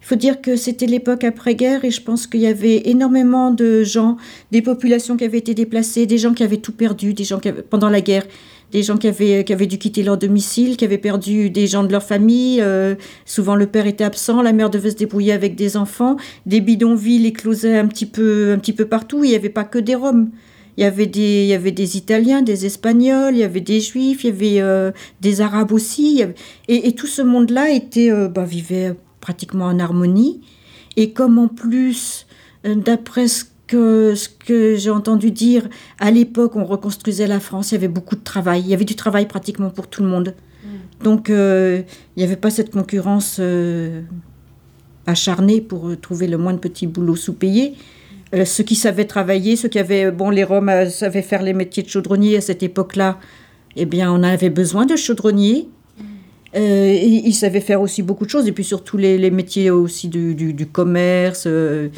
Il faut dire que c'était l'époque après-guerre et je pense qu'il y avait énormément de gens, des populations qui avaient été déplacées, des gens qui avaient tout perdu, des gens qui avaient- pendant la guerre, des gens qui avaient, qui avaient dû quitter leur domicile, qui avaient perdu des gens de leur famille. euh, souvent le père était absent, la mère devait se débrouiller avec des enfants. Des bidonvilles éclosaient un petit peu, un petit peu partout. Il n'y avait pas que des Roms. Il y avait des, il y avait des Italiens, des Espagnols, il y avait des Juifs, il y avait euh, des Arabes aussi. et, tout ce monde-là était, euh, bah, vivait pratiquement en harmonie. Et comme en plus, d'après ce que, ce que j'ai entendu dire, à l'époque, on reconstruisait la France, il y avait beaucoup de travail. Il y avait du travail pratiquement pour tout le monde. Donc, euh, il n'y avait pas cette concurrence euh, acharnée pour euh, trouver le moins de petits boulots sous-payés. Euh, ceux qui savaient travailler, ceux qui avaient, bon, les Roms savaient faire les métiers de chaudronnier à cette époque-là, eh bien, on avait besoin de chaudronniers. Euh, ils, ils savaient faire aussi beaucoup de choses, et puis surtout les, les métiers aussi du, du, du commerce. euh,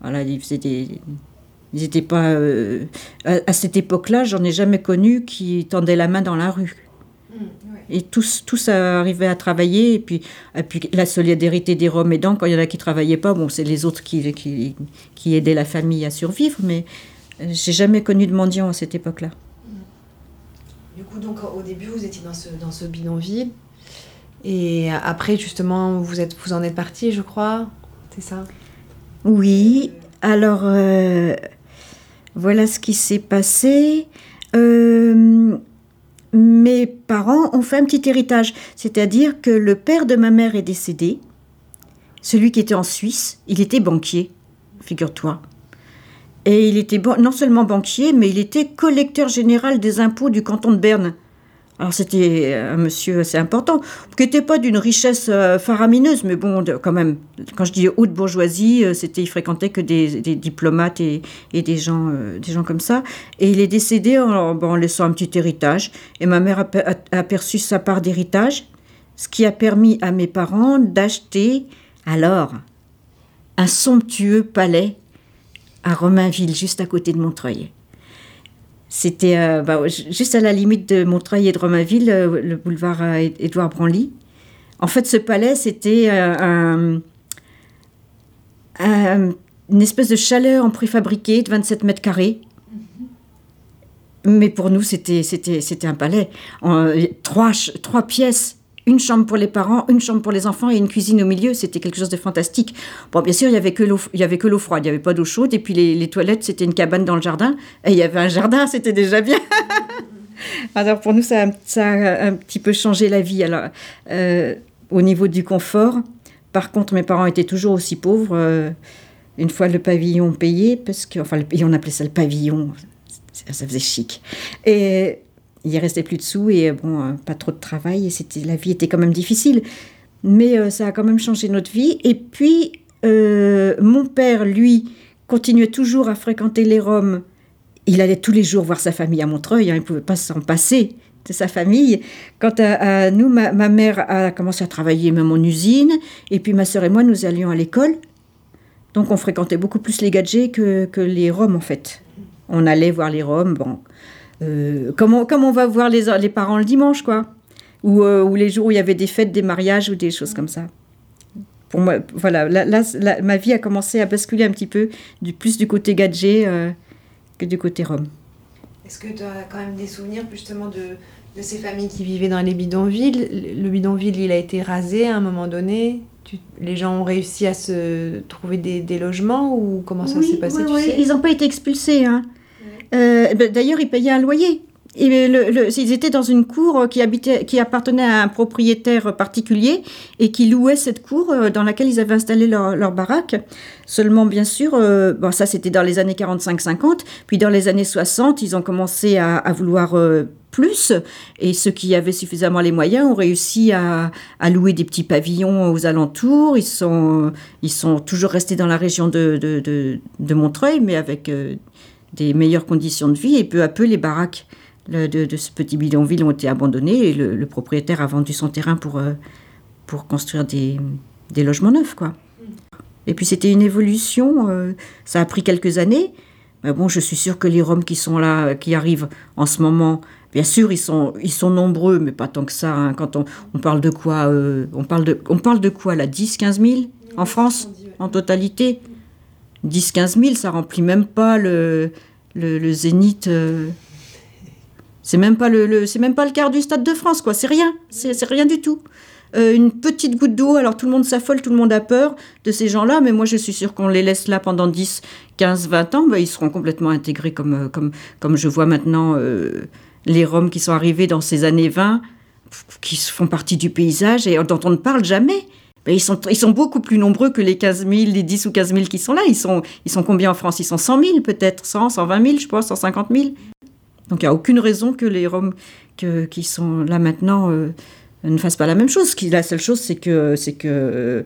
voilà, ils faisaient des. Ils n'étaient pas. euh, à, à cette époque-là, j'en ai jamais connu qui tendaient la main dans la rue. Et tous, tous arrivaient à travailler. Et puis, et puis la solidarité des Roms aidant, quand il y en a qui travaillaient pas, bon, c'est les autres qui, qui, qui aidaient la famille à survivre. Mais j'ai jamais connu de mendiants à cette époque-là. Du coup, donc au début, vous étiez dans ce, dans ce bidonville. Et après, justement, vous, êtes, vous en êtes parti, je crois. C'est ça? Oui, alors euh, voilà ce qui s'est passé. Euh, mes parents ont fait un petit héritage, c'est-à-dire que le père de ma mère est décédé. Celui qui était en Suisse, il était banquier, figure-toi. Et il était non seulement banquier, mais il était collecteur général des impôts du canton de Berne. Alors c'était un monsieur assez important, qui n'était pas d'une richesse euh, faramineuse, mais bon, quand même, quand je dis haute bourgeoisie, euh, c'était, il fréquentait que des, diplomates et, des, gens, euh, des gens comme ça. Et il est décédé en, laissant un petit héritage. Et ma mère a, a- aperçu sa part d'héritage, ce qui a permis à mes parents d'acheter, alors, un somptueux palais à Romainville, juste à côté de Montreuil. C'était euh, bah, ju- juste à la limite de Montreuil et de Romainville, euh, le boulevard euh, Édouard Branly. En fait, ce palais, c'était un- un- une espèce de chaleur en préfabriqué de 27 mètres carrés. Mais pour nous, c'était un palais. En, trois, trois pièces, une chambre pour les parents, une chambre pour les enfants et une cuisine au milieu. C'était quelque chose de fantastique. Bon, bien sûr, il y avait que l'eau, froide, il n'y avait pas d'eau chaude. Et puis les, toilettes, c'était une cabane dans le jardin. Et il y avait un jardin, c'était déjà bien. Alors pour nous, ça, a- un petit peu changé la vie. Alors, euh, au niveau du confort, par contre, mes parents étaient toujours aussi pauvres. euh, une fois le pavillon payé, parce que, on appelait ça le pavillon, ça, ça faisait chic. Et il restait plus de sous et bon, euh, pas trop de travail et c'était, la vie était quand même difficile. Mais euh, ça a quand même changé notre vie. Et puis, euh, mon père, lui, continuait toujours à fréquenter les Roms. Il allait tous les jours voir sa famille à Montreuil, hein, il ne pouvait pas s'en passer de sa famille. Quant à, nous, ma, ma mère a commencé à travailler même en usine, et puis ma sœur et moi, nous allions à l'école. Donc on fréquentait beaucoup plus les gadgets que, que les Roms, en fait. On allait voir les Roms, bon, euh, comme, on, va voir les, les parents le dimanche, quoi. Ou, euh, ou les jours où il y avait des fêtes, des mariages ou des choses comme ça. Pour moi, voilà, là, là, là, ma vie a commencé à basculer un petit peu, du, plus du côté gadget euh, que du côté Rome. Est-ce que tu as quand même des souvenirs justement de, de ces familles qui vivaient dans les bidonvilles? Le le bidonville, il a été rasé à un moment donné Tu- Les gens ont réussi à se trouver des, des logements ou comment ça Oui, s'est passé oui, tu oui, sais? Ils n'ont pas été expulsés. hein. Euh, ben, D'ailleurs, ils payaient un loyer. Ils étaient dans une cour qui, habitait, qui appartenait à un propriétaire particulier et qui louait cette cour euh, dans laquelle ils avaient installé leur, leur baraque. Seulement, bien sûr, euh, ça c'était dans les années 45-50, puis dans les années 60, ils ont commencé à, vouloir euh, plus, et ceux qui avaient suffisamment les moyens ont réussi à, louer des petits pavillons aux alentours. Ils sont, toujours restés dans la région de, Montreuil, mais avec euh, des meilleures conditions de vie, et peu à peu, les baraques de, ce petit bidonville ont été abandonnées, et le, le propriétaire a vendu son terrain pour, euh, pour construire des, des logements neufs, quoi. Et puis c'était une évolution, euh, ça a pris quelques années. Mais bon, je suis sûre que les Roms qui sont là, qui arrivent en ce moment, bien sûr, ils sont, ils sont nombreux, mais pas tant que ça. hein. Quand on, on parle de quoi euh, on, parle de, on parle de quoi là 10, 15 000 en France, en totalité? 10, 15 000, ça remplit même pas le, le, zénith. euh, c'est même pas le, le- même pas le quart du stade de France, quoi. C'est rien, c'est rien du tout. Euh, une petite goutte d'eau, alors tout le monde s'affole, tout le monde a peur de ces gens-là, mais moi je suis sûre qu'on les laisse là pendant 10, 15, 20 ans, bah, ils seront complètement intégrés comme, euh, comme, comme je vois maintenant les Roms qui sont arrivés dans ces années 20, pff, qui font partie du paysage et dont on ne parle jamais. Ils, sont, ils sont beaucoup plus nombreux que les 15 000, les 10 ou 15 000 qui sont là. Ils sont, ils sont combien en France? Ils sont 100 000 peut-être, 100, 120 000, je pense, 150 000. Donc il n'y a aucune raison que les Roms que- qui sont là maintenant euh, ne fassent pas la même chose. La seule chose, c'est que, c'est que euh,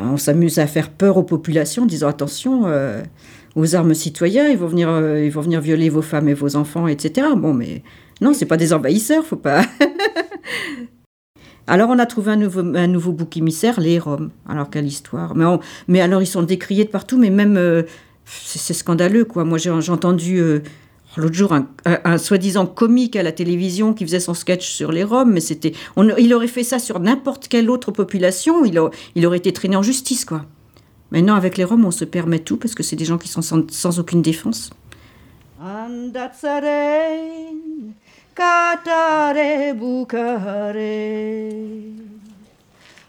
on s'amuse à faire peur aux populations en disant attention euh, aux armes citoyens, ils vont, venir, euh, ils vont venir violer vos femmes et vos enfants, etc. Bon, mais non, c'est pas des envahisseurs, faut pas. Alors on a trouvé un nouveau, bouc émissaire, les Roms. Alors quelle histoire. Mais, alors ils sont décriés de partout, mais même euh, c'est scandaleux quoi. Moi j'ai entendu euh, l'autre jour un, soi-disant comique à la télévision qui faisait son sketch sur les Roms, mais c'était, il aurait fait ça sur n'importe quelle autre population, il, aurait été traîné en justice quoi. Maintenant avec les Roms on se permet tout parce que c'est des gens qui sont sans, aucune défense.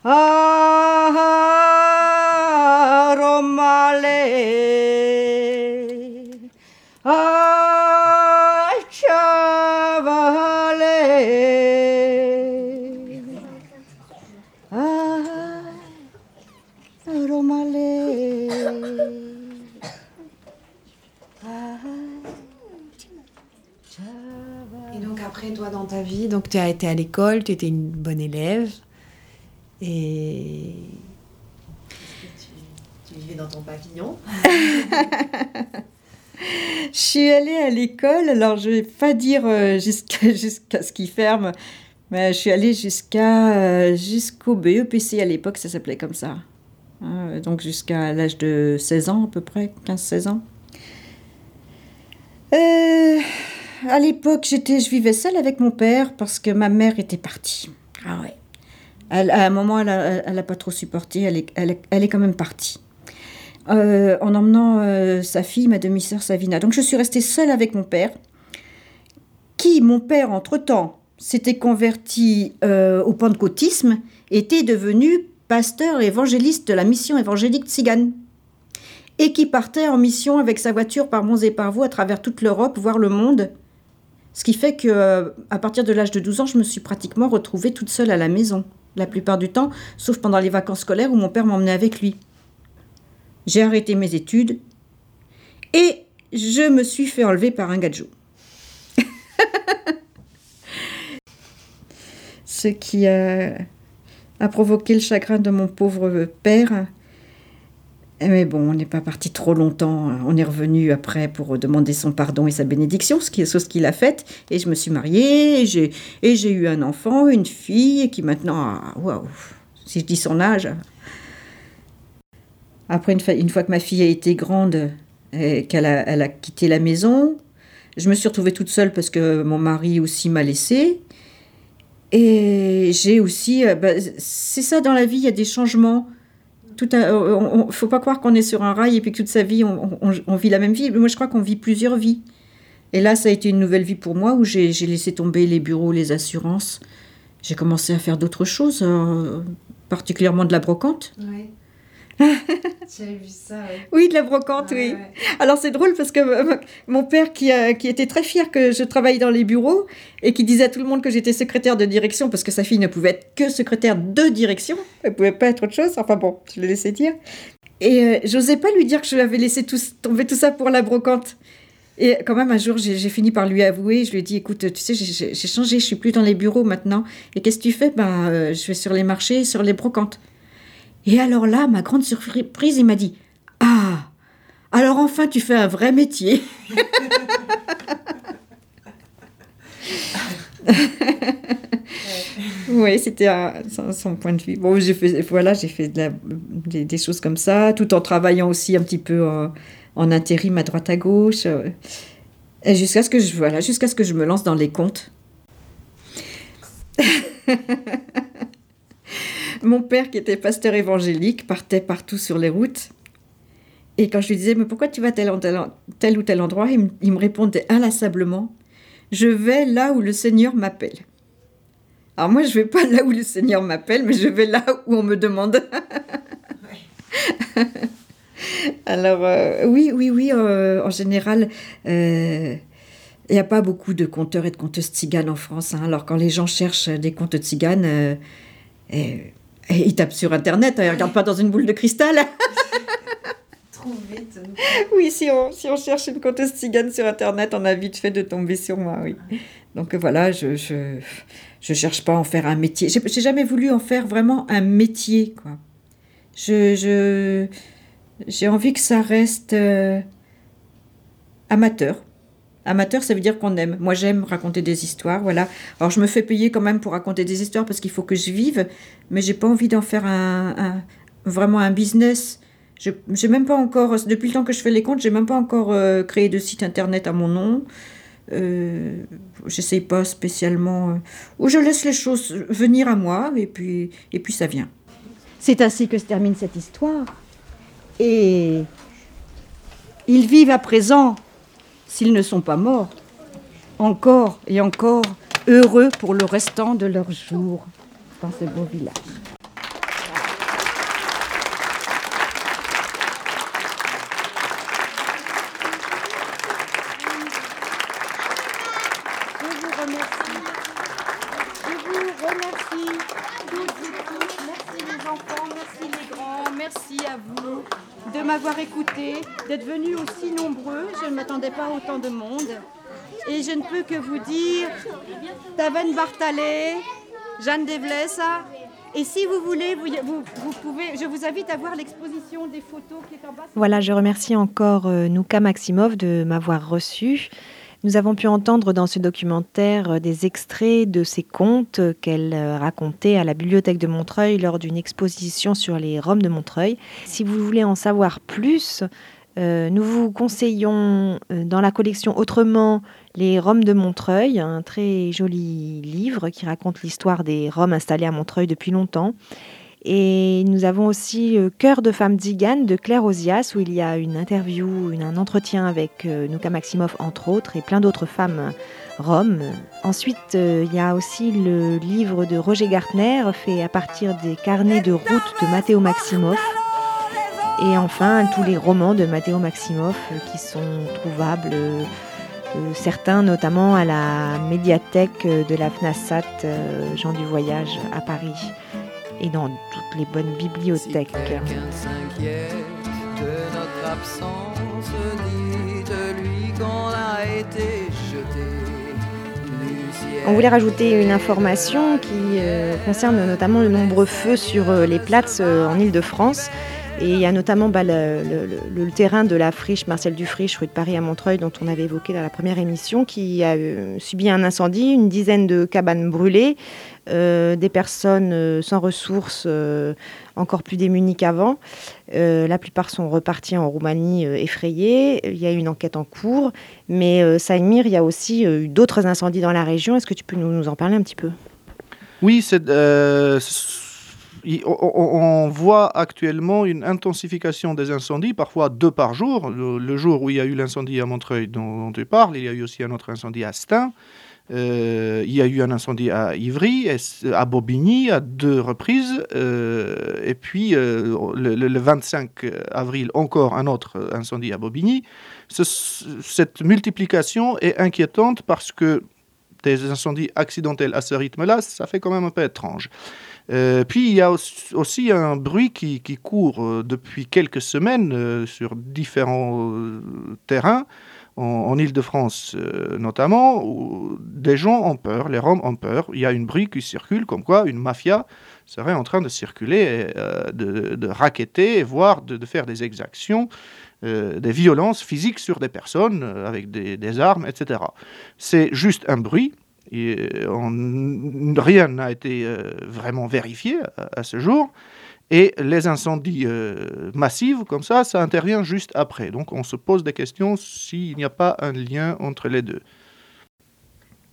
Romale Chavale Romale Et donc après, toi, dans ta vie, donc tu as été à l'école, tu étais une bonne élève. Et tu, tu vivais dans ton pavillon. Je suis allée à l'école, alors je vais pas dire euh, jusqu'à jusqu'à ce qu'il ferme, mais je suis allée jusqu'à euh, jusqu'au BEPC à l'époque, ça s'appelait comme ça. Hein, donc jusqu'à l'âge de 16 ans à peu près, 15-16 ans. Euh, à l'époque, j'étais, je vivais seule avec mon père parce que ma mère était partie. Ah ouais. À un moment, elle a, elle a pas trop supporté, elle est, elle elle est quand même partie. Euh, en emmenant euh, sa fille, ma demi-sœur Savina. Donc je suis restée seule avec mon père, qui, mon père, entre-temps, s'était converti euh, au pentecôtisme, était devenu pasteur évangéliste de la mission évangélique tzigane, et qui partait en mission avec sa voiture par monts et par à travers toute l'Europe, voir le monde. Ce qui fait que, à partir de l'âge de 12 ans, je me suis pratiquement retrouvée toute seule à la maison, la plupart du temps, sauf pendant les vacances scolaires où mon père m'emmenait avec lui. J'ai arrêté mes études et je me suis fait enlever par un gadjo. Ce qui a, a provoqué le chagrin de mon pauvre père. Mais bon, on n'est pas parti trop longtemps. On est revenu après pour demander son pardon et sa bénédiction, ce qui est qu'il a faite. Et je me suis mariée, et j'ai, eu un enfant, une fille, qui maintenant a, waouh, si je dis son âge, après, une fois, que ma fille a été grande qu'elle a, elle a quitté la maison, je me suis retrouvée toute seule parce que mon mari aussi m'a laissée. Et j'ai aussi. euh, bah, c'est ça dans la vie, il y a des changements. Tout un- on- on- faut pas croire qu'on est sur un rail et puis que toute sa vie, on, vit la même vie. Moi, je crois qu'on vit plusieurs vies. Et là, ça a été une nouvelle vie pour moi où j'ai laissé tomber les bureaux, les assurances. J'ai commencé à faire d'autres choses, euh, particulièrement de la brocante. J'avais vu ça, ouais. Oui, de la brocante, Ouais, oui. ouais. Alors c'est drôle parce que euh, mon père qui, a- qui était très fier que je travaille dans les bureaux et qui disait à tout le monde que j'étais secrétaire de direction parce que sa fille ne pouvait être que secrétaire de direction, elle pouvait pas être autre chose, enfin bon, je l'ai laissé dire. Et euh, j'osais pas lui dire que je l'avais laissé tout, tomber tout ça pour la brocante. Et quand même, un jour, j'ai fini par lui avouer. Je lui ai dit, écoute, tu sais, j'ai changé, je suis plus dans les bureaux maintenant. Et qu'est-ce que tu fais? Ben, euh, je vais sur les marchés, sur les brocantes. Et alors là, ma grande surprise, il m'a dit, ah, alors enfin, tu fais un vrai métier. oui, c'était son, point de vue. Bon, j'ai fait, voilà, j'ai fait des, choses comme ça, tout en travaillant aussi un petit peu en, intérim à droite à gauche, euh, jusqu'à ce voilà, jusqu'à ce que je me lance dans les comptes. Mon père, qui était pasteur évangélique, partait partout sur les routes. Et quand je lui disais, mais pourquoi tu vas tel, ou tel endroit, il me, répondait inlassablement, je vais là où le Seigneur m'appelle. Alors moi, je vais pas là où le Seigneur m'appelle, mais je vais là où on me demande. Alors euh, oui, oui, oui, euh, en général, euh, il n'y a pas beaucoup de conteurs et de conteuses tziganes en France. hein. Alors quand les gens cherchent des contes tziganes, et ils tapent sur Internet, hein, ils ne regardent pas dans une boule de cristal. Trouve vite. Oui, si on, si on cherche une conteuse tzigane sur Internet, on a vite fait de tomber sur moi, oui. Donc euh, voilà, je je, je cherche pas à en faire un métier. J'ai j'ai jamais voulu en faire vraiment un métier, quoi. Je, je, j'ai envie que ça reste euh, amateur. Amateur, ça veut dire qu'on aime. Moi, j'aime raconter des histoires, voilà. Alors, je me fais payer quand même pour raconter des histoires parce qu'il faut que je vive, mais j'ai pas envie d'en faire un, vraiment un business. J'ai même pas encore, depuis le temps que je fais les comptes, j'ai même pas encore euh, créé de site internet à mon nom. Euh, J'essaye pas spécialement. euh, ou je laisse les choses venir à moi et puis, et puis ça vient. C'est ainsi que se termine cette histoire. Et ils vivent à présent, s'ils ne sont pas morts, encore et encore heureux pour le restant de leurs jours dans ce beau village. Je vous remercie. Je vous remercie. Toutes et tous. Merci les enfants, merci les grands, merci à vous de m'avoir écouté, d'être venus aussi nombreux. Je ne m'attendais pas à autant de monde. Et je ne peux que vous dire, Taven Bartalet, Jeanne Devlessa. Et si vous voulez, vous, pouvez, je vous invite à voir l'exposition des photos qui est en bas. Voilà, je remercie encore euh, Nouka Maximov de m'avoir reçu. Nous avons pu entendre dans ce documentaire euh, des extraits de ses contes qu'elle euh, racontait à la bibliothèque de Montreuil lors d'une exposition sur les Roms de Montreuil. Si vous voulez en savoir plus, euh, nous vous conseillons euh, dans la collection Autrement les Roms de Montreuil, un très joli livre qui raconte l'histoire des Roms installés à Montreuil depuis longtemps. Et nous avons aussi euh, Cœur de femme tzigane de Claire Ozias, où il y a une interview, un entretien avec Nouka Maximov, entre autres, et plein d'autres femmes roms. Ensuite, il y a aussi le livre de Roger Gartner, fait à partir des carnets de route de Matteo Maximov. Et enfin, tous les romans de Matteo Maximov euh, qui sont trouvables, euh, euh, certains notamment à la médiathèque de la FNASAT Jean du Voyage à Paris et dans toutes les bonnes bibliothèques. Quelqu'un s'inquiète de notre absence, dites-lui qu'on a été jeté. Lucienne On voulait rajouter une information qui euh, concerne notamment le nombreux feux sur euh, les places euh, en Ile-de-France. Et il y a notamment bah, le, terrain de la friche Marcel Dufriche, rue de Paris à Montreuil, dont on avait évoqué dans la première émission, qui a euh, subi un incendie, une dizaine de cabanes brûlées, euh, des personnes euh, sans ressources, encore plus démunies qu'avant. La plupart sont repartis en Roumanie effrayés. Il y a une enquête en cours. Mais Saïmir, il y a aussi eu d'autres incendies dans la région. Est-ce que tu peux nous, nous en parler un petit peu? Oui, c'est, on, voit actuellement une intensification des incendies, parfois deux par jour. Le, jour où il y a eu l'incendie à Montreuil dont, tu parles, il y a eu aussi un autre incendie à Stein. Euh, il y a eu un incendie à Ivry, à Bobigny à deux reprises. euh, et puis euh, le, le- le 25 avril, encore un autre incendie à Bobigny. Ce- cette multiplication est inquiétante parce que des incendies accidentels à ce rythme-là, ça fait quand même un peu étrange. Euh, puis il y a aussi- un bruit qui, court euh, depuis quelques semaines euh, sur différents terrains, en, en Ile-de-France notamment, où des gens ont peur, les Roms ont peur. Il y a un bruit qui circule comme quoi une mafia serait en train de circuler, de, racketter, voire de faire des exactions, euh, des violences physiques sur des personnes euh, avec des, armes, etc. C'est juste un bruit. Et euh, rien n'a été vraiment vérifié à, ce jour. Et les incendies massifs, comme ça, ça intervient juste après. Donc on se pose des questions s'il n'y a pas un lien entre les deux.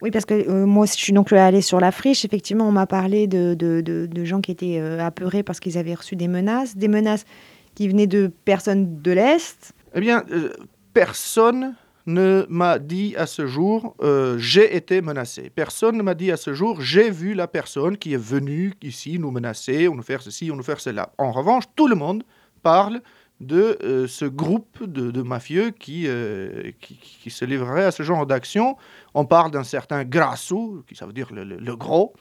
Oui, parce que moi je suis donc allée sur la friche. Effectivement, on m'a parlé de, de- de- gens qui étaient apeurés parce qu'ils avaient reçu des menaces, des menaces qui venaient de personnes de l'Est. Eh bien, euh, personne ne m'a dit à ce jour euh, j'ai été menacé. Personne ne m'a dit à ce jour j'ai vu la personne qui est venue ici nous menacer, ou nous faire ceci, ou nous faire cela. En revanche, tout le monde parle de euh, ce groupe de, mafieux qui, euh, qui, qui se livrerait à ce genre d'action. On parle d'un certain Grasso, qui ça veut dire le, gros,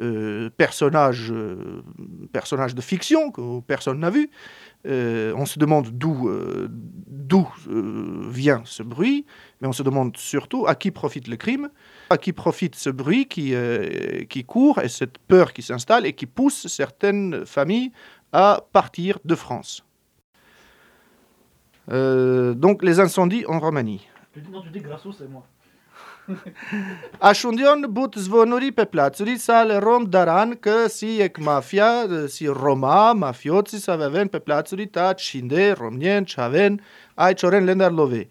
euh, personnage, personnage de fiction que personne n'a vu. On se demande d'où vient ce bruit, mais on se demande surtout à qui profite le crime, à qui profite ce bruit qui, qui court et cette peur qui s'installe et qui pousse certaines familles à partir de France. Euh, donc les incendies en Roumanie. Non, tu dis Grasso, c'est moi. Ashundion but zvonuri pe placuri sale rom daran că si ec mafia, si Roma, mafioții să aveven pe placuri ta cinde, romnien, chaven, ai cioren lendar love.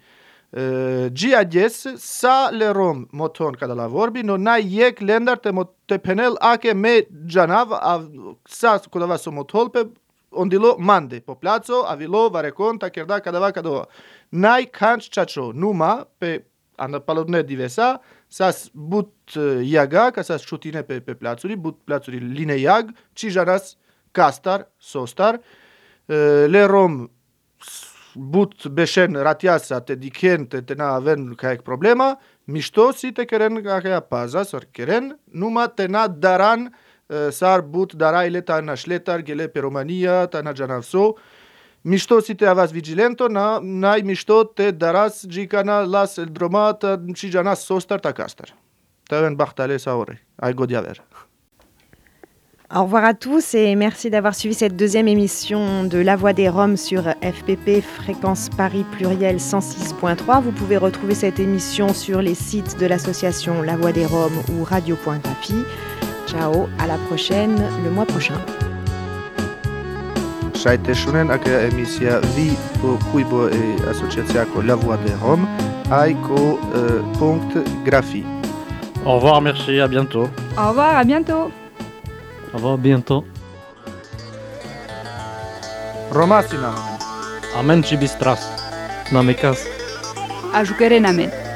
Uh, Giades sa le rom moton cada la vorbi, no na iec lendar te, mo, te penel ake me janav a sa kudava so motol pe ondilo mande po placo avilo varekon ta kerda kadava kadova. Nai kanch chacho numa pe ana palodne divesa sas but uh, iaga ca sas șutine pe, pe plațuri, but plațuri line iag, ci jaras castar, sostar, uh, le rom s- but beșen ratiasa te dichen te te na aven caec problema, mișto si te keren ca ca paza sor keren, numa te na daran uh, Au revoir à tous et merci d'avoir suivi cette deuxième émission de La Voix des Roms sur FPP Fréquence Paris Pluriel 106.3. Vous pouvez retrouver cette émission sur les sites de l'association La Voix des Roms ou Radio.graphie. Ciao, à la prochaine le mois prochain. Šajtešunen, aka emisija vi po Kuibo e asociația cu La Voix de Rome, ai cu uh, punct graphie. Au revoir, merci, à bientôt. Au revoir, à bientôt. Au revoir, bientôt. Romasina. Amen, Chibistras. Namekas. Ajukerenamen.